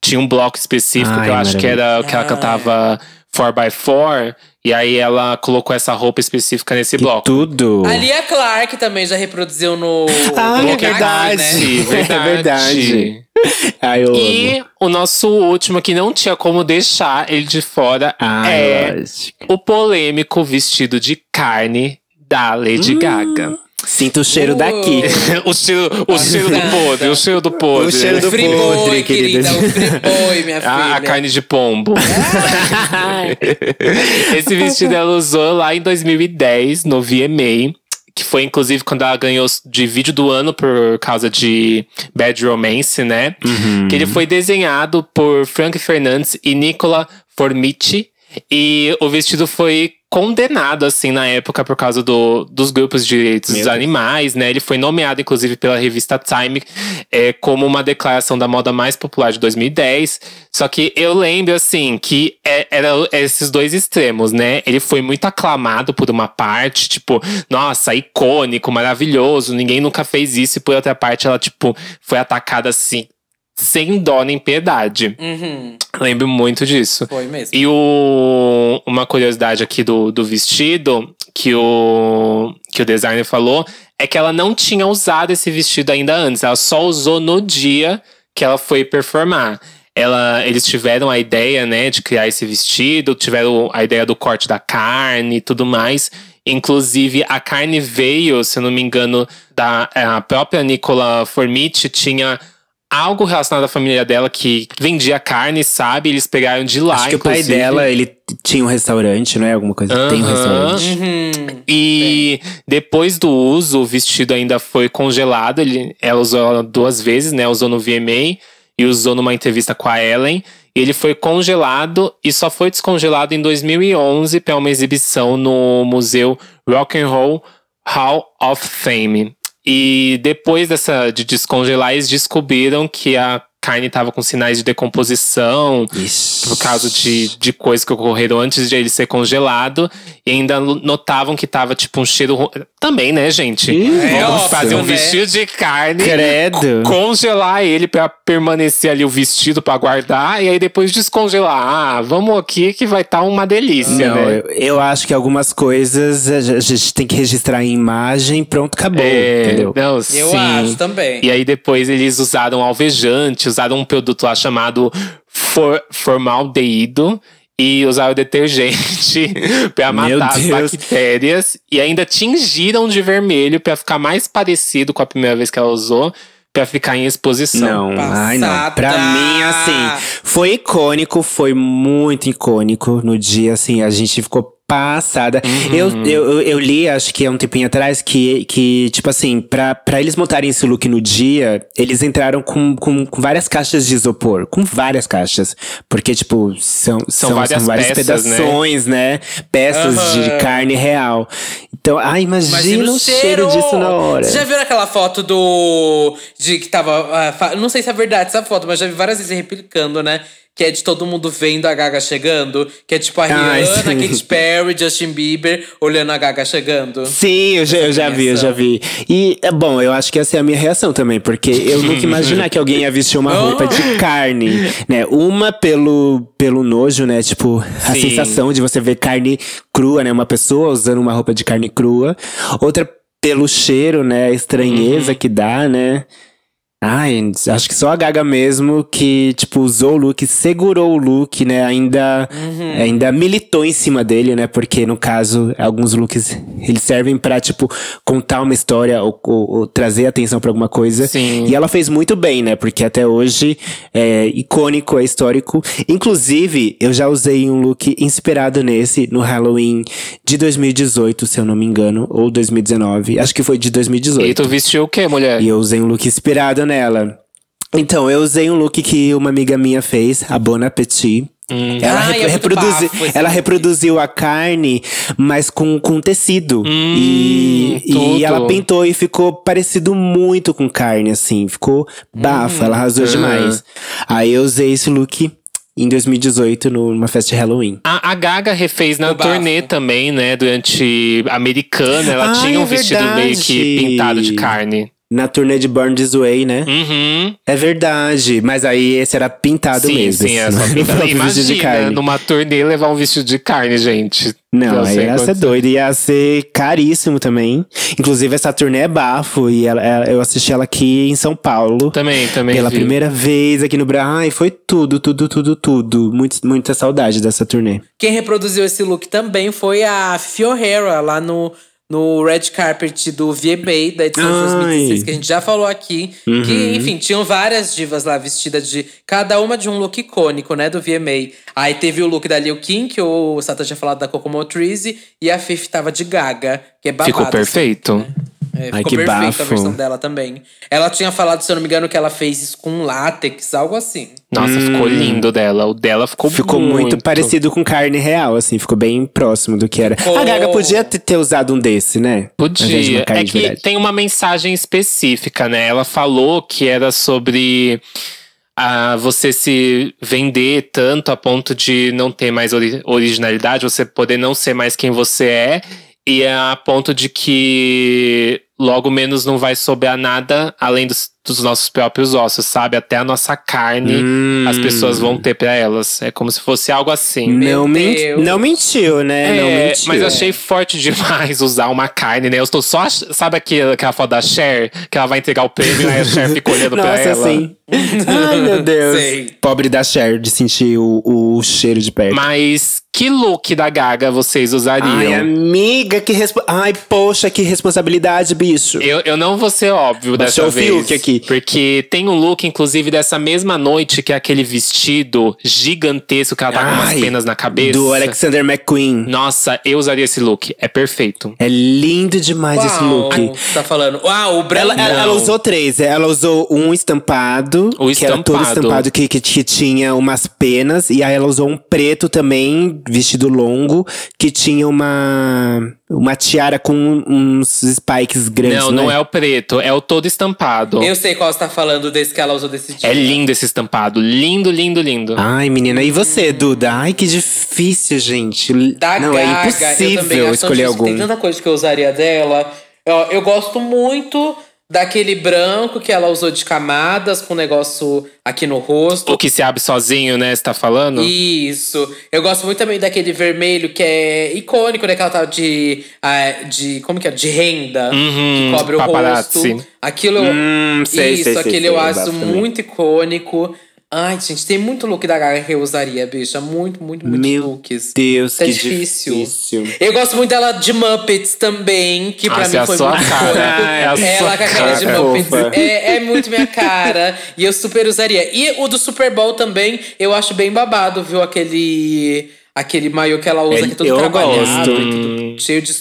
Tinha um bloco específico Ai, que eu acho que era que ela cantava 4x4. E aí ela colocou essa roupa específica nesse Que bloco. tudo. A Lia Clark também já reproduziu no. Ah, no é verdade. Aqui, né? Verdade. É verdade. Ai, eu amo. E o nosso último, que não tinha como deixar ele de fora, Ai, é lógico. o polêmico vestido de carne da Lady Hum. Gaga. Sinto o cheiro daqui. o cheiro, o cheiro do podre, o cheiro do podre. O cheiro do Free podre, querida. querida. O free boy, minha filha. A, a carne de pombo. Esse vestido ela usou lá em 2010, no VMA. Que foi, inclusive, quando ela ganhou de vídeo do ano por causa de Bad Romance, né? Uhum. Que ele foi desenhado por Frank Fernandes e Nicola Formici. E o vestido foi condenado, assim, na época, por causa do, dos grupos de direitos Meu dos Deus. animais, né? Ele foi nomeado, inclusive, pela revista Time é, como uma declaração da moda mais popular de 2010. Só que eu lembro, assim, que é, era esses dois extremos, né? Ele foi muito aclamado por uma parte, tipo, nossa, icônico, maravilhoso, ninguém nunca fez isso. E por outra parte, ela, tipo, foi atacada, assim, sem dó nem piedade. Uhum, Lembro muito disso. foi mesmo. E o, uma curiosidade aqui do, do vestido que o, que o designer falou é que ela não tinha usado esse vestido ainda antes. Ela só usou no dia que ela foi performar. Ela, eles tiveram a ideia, né, de criar esse vestido, tiveram a ideia do corte da carne e tudo mais. Inclusive, a carne veio, se eu não me engano, da a própria Nicola Formici tinha algo relacionado à família dela que vendia carne, sabe? Eles pegaram de lá, Acho que o pai inclusive. dela, ele tinha um restaurante, não é? Alguma coisa. Tem um restaurante. Uhum. E depois do uso, o vestido ainda foi congelado. Ele, ela usou duas vezes, né? Usou no VMA e usou numa entrevista com a Ellen. E ele foi congelado e só foi descongelado em 2011 para uma exibição no Museu Rock and Roll Hall of Fame. E depois dessa de descongelar, eles descobriram que a carne estava com sinais de decomposição, por causa de, de coisas que ocorreram antes de ele ser congelado. E ainda notavam que tava tipo um cheiro. Também, né, gente? É Vamos óbvio, fazer um né? vestido de carne. Credo. Congelar ele pra permanecer ali o vestido pra guardar e aí depois descongelar. Ah, vamos aqui que vai estar uma delícia, Não, né? eu, eu acho que algumas coisas a gente- a gente tem que registrar em imagem, pronto, acabou. É, entendeu? não, Eu sim. acho também. E aí depois eles usaram alvejante, usaram um produto lá chamado for, formaldeído e usaram detergente pra Meu matar as bactérias e ainda tingiram de vermelho pra ficar mais parecido com a primeira vez que ela usou, pra ficar em exposição. Não, ai não. Pra mim, assim, foi icônico, foi muito icônico. No dia, assim, a gente ficou passada. Eu, eu, eu, eu li, acho que há um tempinho atrás, que, que tipo assim, pra, pra eles montarem esse look no dia, eles entraram com, com, com várias caixas de isopor. Com várias caixas. Porque, tipo, são, são, várias são vários peças, né? pedaços, né? Peças Aham. de carne real. Então, ai, imagina, o cheiro disso na hora. Você já viu aquela foto do. De que tava. ah, fa- não sei se é verdade essa foto, mas já vi várias vezes replicando, né? Que é de todo mundo vendo a Gaga chegando. Que é tipo a Ai, Rihanna, sim. Katy Perry, Justin Bieber olhando a Gaga chegando. Sim, eu já, eu já vi, eu já vi. E, é bom, eu acho que essa é a minha reação também, porque eu nunca imaginar que alguém ia vestir uma roupa de carne, né? Uma pelo, pelo nojo, né? Tipo, a Sim. sensação de você ver carne crua, né? Uma pessoa usando uma roupa de carne crua. Outra pelo cheiro, né? A estranheza que dá, né? Ai, acho que só a Gaga mesmo que, tipo, usou o look, segurou o look, né? Ainda, ainda militou em cima dele, né? Porque, no caso, alguns looks, eles servem pra, tipo, contar uma história ou, ou- ou trazer atenção pra alguma coisa. Sim. E ela fez muito bem, né? Porque até hoje é icônico, é histórico. Inclusive, eu já usei um look inspirado nesse no Halloween de 2018, se eu não me engano, ou 2019. Acho que foi de 2018. E tu vestiu o quê, mulher? E eu usei um look inspirado nela. Então, eu usei um look que uma amiga minha fez, a Bon Appetit. Ela, Ai, rep- é reproduzi- bafo ela reproduziu a carne, mas com, com tecido. e, tudo. e ela pintou e ficou parecido muito com carne, assim. Ficou bafo, ela arrasou Uhum. demais. Aí eu usei esse look em 2018 no- numa festa de Halloween. A, a Gaga refez na turnê também, né? Durante Americana, ela Ai, tinha um é vestido meio que pintado de carne. Na turnê de Born This Way, né? Uhum. É verdade, mas aí esse era pintado sim, mesmo. sim, é esse só pintado. vestido de Imagina, carne. numa turnê levar um vestido de carne, gente. Não, aí ia ser doido, ia ser caríssimo também. Inclusive, essa turnê é bafo e ela- ela- eu assisti ela aqui em São Paulo. Também, também. Pela vi. primeira vez aqui no Brasil. Ai, foi tudo, tudo, tudo, tudo. Muito, muita saudade dessa turnê. Quem reproduziu esse look também foi a Fiorera, lá no, no Red Carpet do VMA da edição de Ai. 2016, que a gente já falou aqui. Uhum. Que, enfim, tinham várias divas lá vestidas de. Cada uma de um look icônico, né? Do VMA. Aí teve o look da Lil Kim, que o Sata tinha falado da Coco Motrice, e a Fif tava de Gaga, que é babado. Ficou assim. perfeito. É, Ai, ficou que perfeita bafo. a versão dela também. Ela tinha falado, se eu não me engano, que ela fez isso com látex, algo assim. Nossa, ficou lindo dela. O dela ficou, Hum. Ficou muito. parecido com carne real, assim. Ficou bem próximo do que era. Ficou- A Gaga podia ter, usado um desse, né? Podia. É que verdade. tem uma mensagem específica, né? Ela falou que era sobre ah, você se vender tanto a ponto de não ter mais ori- originalidade, você poder não ser mais quem você é, e a ponto de que logo menos não vai sobrar nada além dos, dos nossos próprios ossos, sabe? Até a nossa carne Hum. as pessoas vão ter pra elas. É como se fosse algo assim. Não, men- não mentiu, né? não É, mentiu. mas eu achei forte demais usar uma carne, né? Eu estou só. ach- Sabe aquela, aquela foto da Cher? Que ela vai entregar o prêmio e a Cher fica olhando pra Nossa, ela. sim. Ai, meu Deus. Sei. Pobre da Cher de sentir o, o cheiro de perto. Mas que look da Gaga vocês usariam? Ai, amiga, que respo... Ai, poxa, que responsabilidade, bicho. Eu, eu não vou ser óbvio Baixou dessa o vez. Fiuk aqui. Porque tem um look, inclusive, dessa mesma noite, que é aquele vestido gigantesco que ela tá com umas Ai, penas na cabeça. Do Alexander McQueen. Nossa, eu usaria esse look. É perfeito. É lindo demais esse Uau, look. você tá falando. Uau, o. Ela, ela- ela usou três. Ela usou um estampado, O que era todo estampado. estampado que, que, que tinha umas penas. E aí ela usou um preto também, vestido longo, que tinha uma, uma tiara com uns spikes grandes. não, não é o preto, é o todo estampado. Eu sei qual você tá falando desse que ela usou desse dia. É lindo esse estampado. Lindo, lindo, lindo. Ai, menina, e você, Duda? Ai, que difícil, gente. Da não, Gaga, é eu também impossível escolher algum. Tem tanta coisa que eu usaria dela. Eu, eu gosto muito daquele branco que ela usou de camadas, com um negócio aqui no rosto. O que se abre sozinho, né? Você tá falando? Isso. Eu gosto muito também daquele vermelho que é icônico, né? Que ela tá de, ah, de. Como que é? De renda. Uhum, que cobre o paparazzi. rosto. Aquilo. Hum, sei, isso, sei, sei, aquele eu acho muito icônico. Ai, gente, tem muito look da Gaga que eu usaria, bicha. Muito, muito, muitos Meu looks. Deus, É que difícil. difícil. Eu gosto muito dela de Muppets também, que pra Nossa, mim é a foi sua muito cara. icônico. É a sua Ela com a cara de cara, Muppets é, é muito minha cara. e eu super usaria. E o do Super Bowl também, eu acho bem babado, viu? Aquele. Aquele maiô que ela usa, É, que é todo trabalhado e tudo cheio de,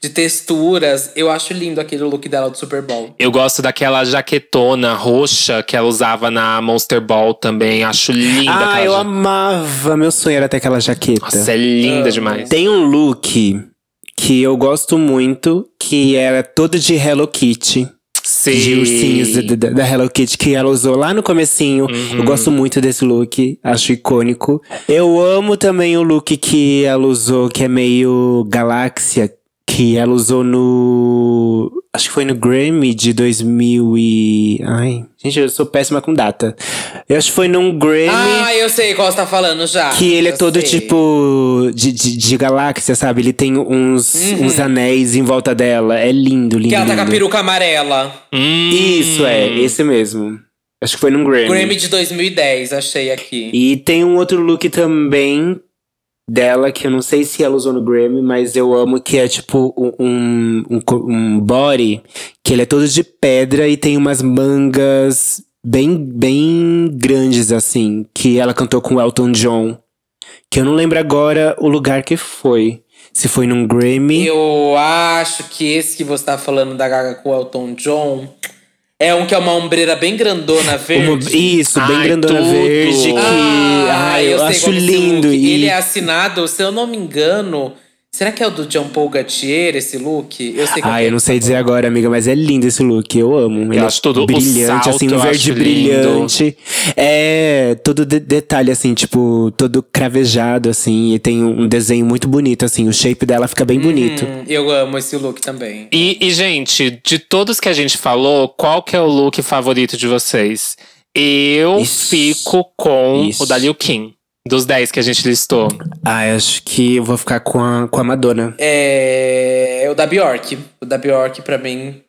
de texturas. Eu acho lindo aquele look dela do Super Bowl. Eu gosto daquela jaquetona roxa que ela usava na Monster Ball também. Acho linda Ah, aquela eu ja- amava. Meu sonho era ter aquela jaqueta. Nossa, é linda demais. Tem um look que eu gosto muito, que era todo de Hello Kitty. Sei. De ursinhos da, da- da Hello Kitty que ela usou lá no comecinho. Uhum. Eu gosto muito desse look, acho icônico. Eu amo também o look que ela usou, que é meio galáxia, que ela usou no. Acho que foi no Grammy de 2000 e. Ai, gente, eu sou péssima com data. Eu acho que foi num Grammy. Ah, eu sei qual você tá falando já. Que ele é todo sei. tipo de, de, de galáxia, sabe? Ele tem uns, uns anéis em volta dela. É lindo, lindo. Que ela tá com a peruca amarela. Hum. Isso, é, esse mesmo. Acho que foi num Grammy. Grammy de 2010, achei aqui. E tem um outro look também dela, que eu não sei se ela usou no Grammy, mas eu amo, que é tipo um, um, um body, que ele é todo de pedra e tem umas mangas bem, bem grandes, assim, que ela cantou com Elton John. Que eu não lembro agora o lugar que foi. Se foi num Grammy. Eu acho que esse que você tá falando da Gaga com Elton John é um que é uma ombreira bem grandona verde. Uma- isso, bem Ai, grandona tudo. verde, que Ah, ai, eu, sei acho é lindo. E Ele é assinado, se eu não me engano. Será que é o do Jean Paul Gaultier, esse look? Eu sei Ah, é. eu não sei dizer agora, amiga, mas é lindo esse look. Eu amo. Ele acho é tudo- o brilhante, salto assim, um eu verde brilhante. É, todo de- detalhe, assim, tipo, todo cravejado, assim. E tem um desenho muito bonito, assim. O shape dela fica bem bonito. Hum, eu amo esse look também. E, e, gente, de todos que a gente falou, qual que é o look favorito de vocês? Eu Isso. fico com Isso. o da Liu Kim. Dos 10 que a gente listou. Ah, eu acho que eu vou ficar com a, com a Madonna. É, o da Bjork. O da Bjork, pra mim,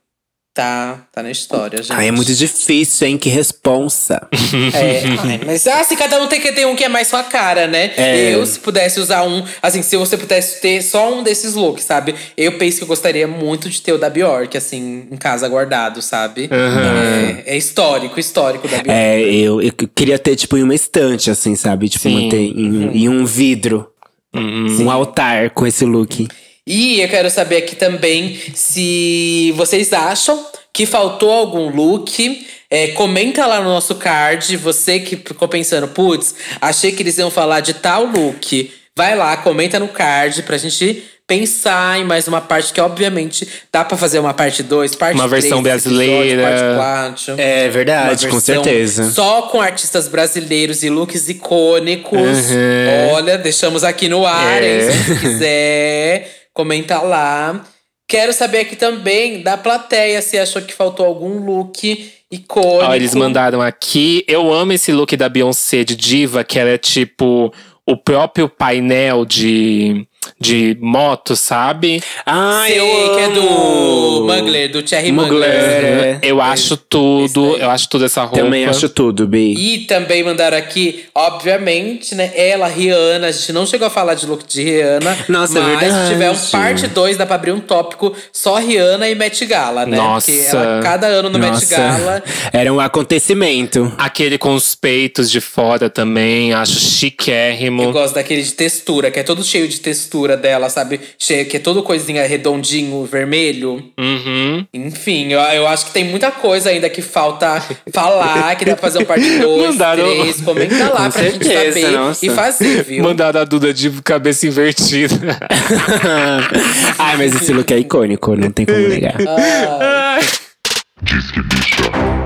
tá, tá na história, gente. Ai, é muito difícil, hein? Que responsa. É, ai, mas assim, cada um tem que ter um que é mais sua cara, né? É. Eu, se pudesse usar um, assim, se você pudesse ter só um desses looks, sabe? Eu penso que eu gostaria muito de ter o da Bjork, assim, em casa guardado, sabe? É, é histórico, histórico da Bjork. É, eu, eu queria ter, tipo, em uma estante, assim, sabe? Tipo, manter em, em um vidro. Um altar com esse look. E eu quero saber aqui também se vocês acham que faltou algum look. É, comenta lá no nosso card. Você que ficou pensando, putz, achei que eles iam falar de tal look. Vai lá, comenta no card pra gente pensar em mais uma parte que, obviamente, dá pra fazer uma parte 2, parte Uma três versão desse episódio, brasileira. parte 4. É verdade, com certeza. Só com artistas brasileiros e looks icônicos. Uhum. Olha, deixamos aqui no ar, É. hein? Se você quiser, comenta lá. Quero saber aqui também da plateia se achou que faltou algum look icônico. Ó, eles mandaram aqui. Eu amo esse look da Beyoncé de diva, que ela é tipo o próprio painel de, de moto, sabe? Ai, Sei, eu que é do. Mugler, do Thierry Mugler. Mugler. É. Eu acho tudo, eu acho tudo essa roupa. Também acho tudo, Bi. E também mandaram aqui, obviamente, né? Ela, Rihanna. A gente não chegou a falar de look de Rihanna. Nossa, é mas verdade. se tiver um parte 2, dá pra abrir um tópico só Rihanna e Met Gala, né? Nossa. Porque ela, cada ano no Met Nossa, Gala. Era um acontecimento. Aquele com os peitos de fora também, acho Eu chiquérrimo. gosto daquele de textura, que é todo cheio de textura dela, sabe? Cheio, que é todo coisinha redondinho, vermelho. Uhum. Enfim, eu, eu acho que tem muita coisa ainda que falta falar, que dá pra fazer um parte 2, Mandaram- 3. Comenta lá Com pra gente certeza, saber nossa. e fazer, viu? Mandaram a Duda de cabeça invertida. Ai, mas esse look é icônico, não tem como negar.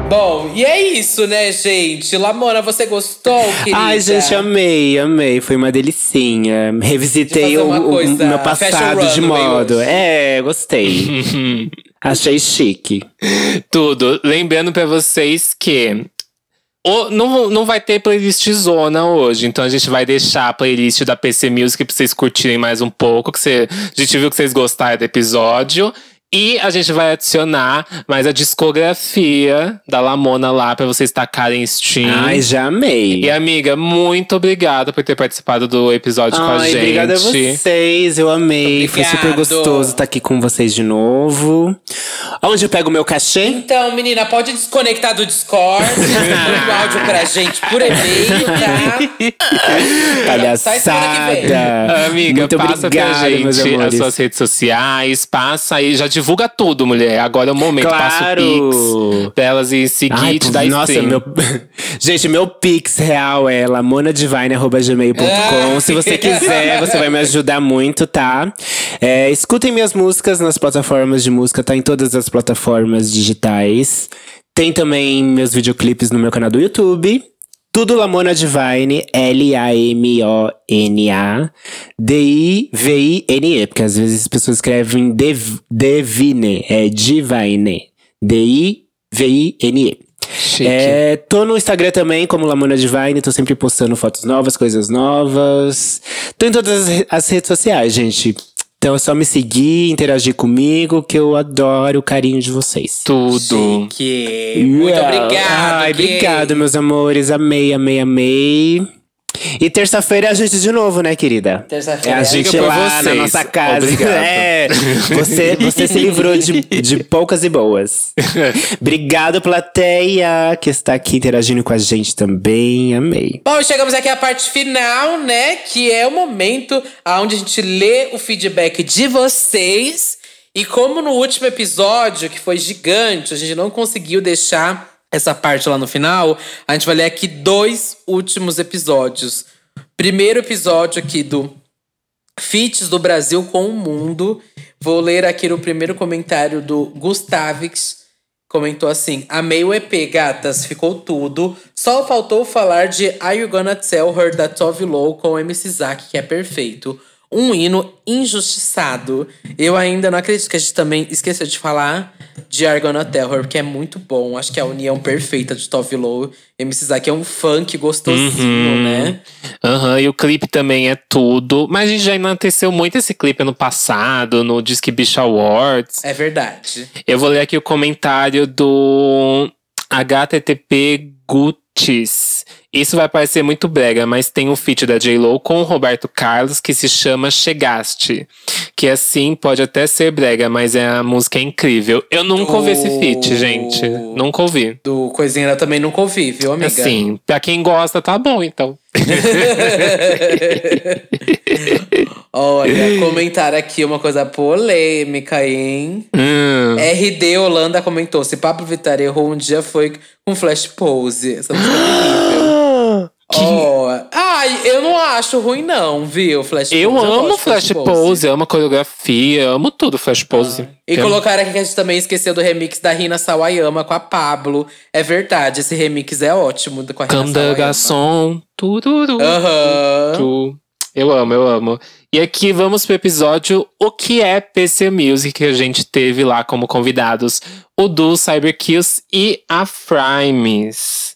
Bom, e é isso, né, gente? Lamona, você gostou, querida? Ai, gente, amei, amei. Foi uma delicinha. Revisitei o, uma o- meu passado de modo. É, gostei. Achei chique. Tudo. Lembrando pra vocês que o- não, não vai ter playlist zona hoje, então a gente vai deixar a playlist da PC Music pra vocês curtirem mais um pouco. Que você, a gente viu que vocês gostaram do episódio. E a gente vai adicionar mais a discografia da Lamona lá pra vocês tacarem stream. Ai, já amei. E amiga, muito obrigada por ter participado do episódio com a Ai, gente. obrigada a vocês, eu amei. Foi super Obrigado. gostoso estar aqui com vocês de novo. Onde eu pego o meu cachê? Então, menina, pode desconectar do Discord, manda o áudio pra gente por e-mail, tá? Palhaçada. Amiga, Muito passa obrigado, pra gente as suas redes sociais, passa aí, já divulga tudo, mulher. Agora é o momento, passa Claro. o Pix delas e seguir Ai, te nossa, stream. meu. Gente, meu pix real é lamonadivine.gmail.com. Se você quiser, você vai me ajudar muito, tá? É, escutem minhas músicas nas plataformas de música, tá em todas as plataformas digitais. Tem também meus videoclipes no meu canal do YouTube. Tudo Lamona Divine, L-A-M-O-N-A, D-I-V-I-N-E, porque às vezes as pessoas escrevem Dev- Divine, é Divine, D-I-V-I-N-E. É, tô no Instagram também, como Lamona Divine, tô sempre postando fotos novas, coisas novas. Tô em todas as redes sociais, gente. Então é só me seguir, interagir comigo, que eu adoro o carinho de vocês. Tudo. Que muito Yeah. obrigado. Ai, Gui. obrigado, meus amores. Amei, amei, amei. E terça-feira é a gente de novo, né, querida? Terça-feira É a gente Diga lá na nossa casa. Obrigado. É, você, você se livrou de, de poucas e boas. Obrigado, plateia, que está aqui interagindo com a gente também. Amei. Bom, chegamos aqui à parte final, né? Que é o momento onde a gente lê o feedback de vocês. E como no último episódio, que foi gigante, a gente não conseguiu deixar essa parte lá no final, a gente vai ler aqui dois últimos episódios. Primeiro episódio aqui do Feats do Brasil com o Mundo. Vou ler aqui o primeiro comentário do Gustavix. Comentou assim: Amei o EP, gatas, ficou tudo. Só faltou falar de Are You Gonna Tell Her da Tove Lo com MC Zack, que é perfeito. Um hino injustiçado. Eu ainda não acredito que a gente também esqueceu de falar de Are You Gonna Tell Her, que é muito bom. Acho que é a união perfeita de Tove Lo e MC Zack. É um funk gostosinho, né? Aham, e o clipe também é tudo. Mas a gente já enalteceu muito esse clipe ano passado, no Disque Bicho Awards. É verdade. Eu vou ler aqui o comentário do HTTP Gutis. Isso vai parecer muito brega, mas tem um feat da J-Lo com o Roberto Carlos que se chama Chegaste. Que assim pode até ser brega, mas é, a música é incrível. Eu nunca ouvi esse feat, gente. Nunca ouvi. Do Coisinha eu também nunca ouvi, viu, amiga? Assim, pra quem gosta, tá bom, então. Olha, comentário aqui uma coisa polêmica, hein? Hum. RD Holanda comentou: se Pablo Vittar errou um dia foi com Flash Pose. Essa música é terrível. Ó, ai, eu não acho ruim, não, viu? Flash Eu Pose. amo Flash Pose, amo a coreografia, amo tudo Flash Pose. E Tem- colocaram aqui que a gente também esqueceu do remix da Rina Sawayama com a Pablo. É verdade, esse remix é ótimo com a Rina Canda Sawayama. garçom, tururu. Aham. Tu. Eu amo, eu amo. E aqui vamos pro episódio O que é PC Music que a gente teve lá como convidados o Du Cyberkills e a Frames.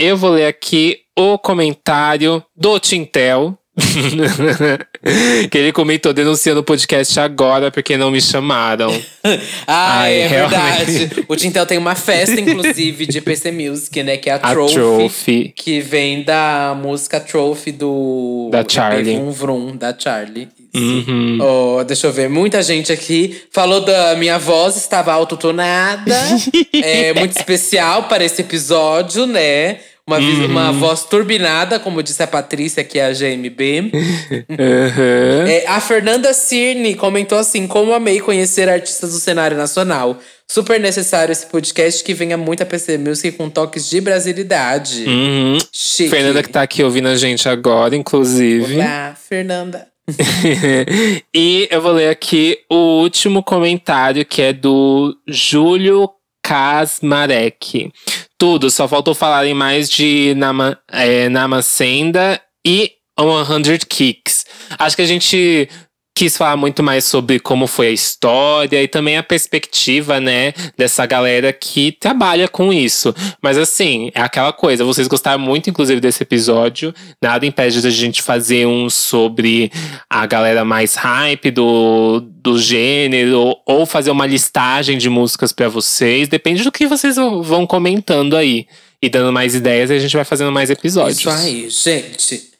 Eu vou ler aqui o comentário do Tintel, que ele comentou denunciando o podcast agora porque não me chamaram. ah, Ai, é realmente. verdade. O Tintel tem uma festa, inclusive, de PC Music, né? Que é a, A Trophy, Trophy. Que vem da música Trophy do… Da Charlie. Vrum Vrum, da Charlie. Uhum. Oh, deixa eu ver, muita gente aqui falou da minha voz, estava autotonada. é muito especial para esse episódio, né? Uma, Uhum. uma voz turbinada, como disse a Patrícia, que é a GMB. Uhum. É, a Fernanda Cirne comentou assim: como amei conhecer artistas do cenário nacional. Super necessário esse podcast que venha muita PC Music com toques de brasilidade. Uhum. Chique. Fernanda que tá aqui ouvindo a gente agora, inclusive. Olá, Fernanda. e eu vou ler aqui o último comentário, que é do Júlio Kasmarek. Tudo, só faltou falarem mais de Nama, é, Namacenda e 100 Kicks. Acho que a gente quis falar muito mais sobre como foi a história e também a perspectiva, né, dessa galera que trabalha com isso. Mas assim, é aquela coisa, vocês gostaram muito, inclusive, desse episódio. Nada impede da gente fazer um sobre a galera mais hype do, do gênero, ou fazer uma listagem de músicas pra vocês. Depende do que vocês vão comentando aí. E dando mais ideias, a gente vai fazendo mais episódios. Isso aí, gente.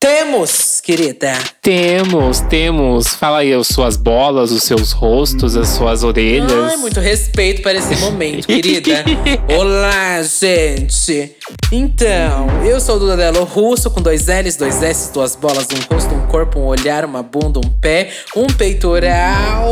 Temos, querida. Temos, temos. Fala aí as suas bolas, os seus rostos, as suas orelhas. Ai, muito respeito para esse momento, querida. Olá, gente. Então, eu sou o Dudadelo Russo, com dois L's, dois S, duas bolas, um rosto, um corpo, um olhar, uma bunda, um pé, um peitoral,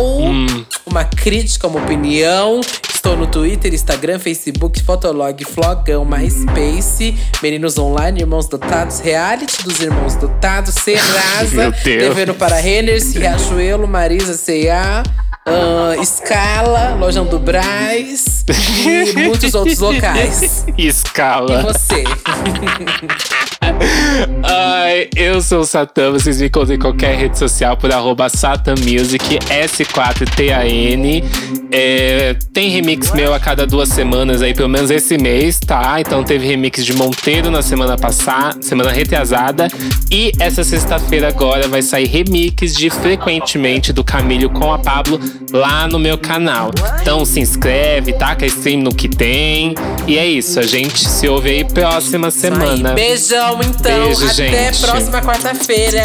uma crítica, uma opinião. Estou no Twitter, Instagram, Facebook, Fotolog, Flogão, MySpace, Meninos Online, Irmãos Dotados, Reality dos Irmãos Dotados, Serasa. Devendo para Renners, Riachuelo, Marisa, C&A, ah, Scala, Lojão do Braz e muitos outros locais. E Escala. você? Ai, eu sou o Satã, vocês me encontram em qualquer rede social por arroba SatanMusic, S4TAN. É, tem remix meu a cada duas semanas aí, pelo menos esse mês, tá? Então teve remix de Monteiro na semana passada, semana retrasada. E essa sexta-feira agora vai sair remix de Frequentemente do Camilo com a Pablo lá no meu canal. Então se inscreve, taca stream no que tem. E é isso, a gente se ouve aí próxima semana. Aí, beijão, então. Beijo, Até gente. próxima quarta-feira.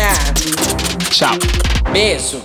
Tchau. Beijo.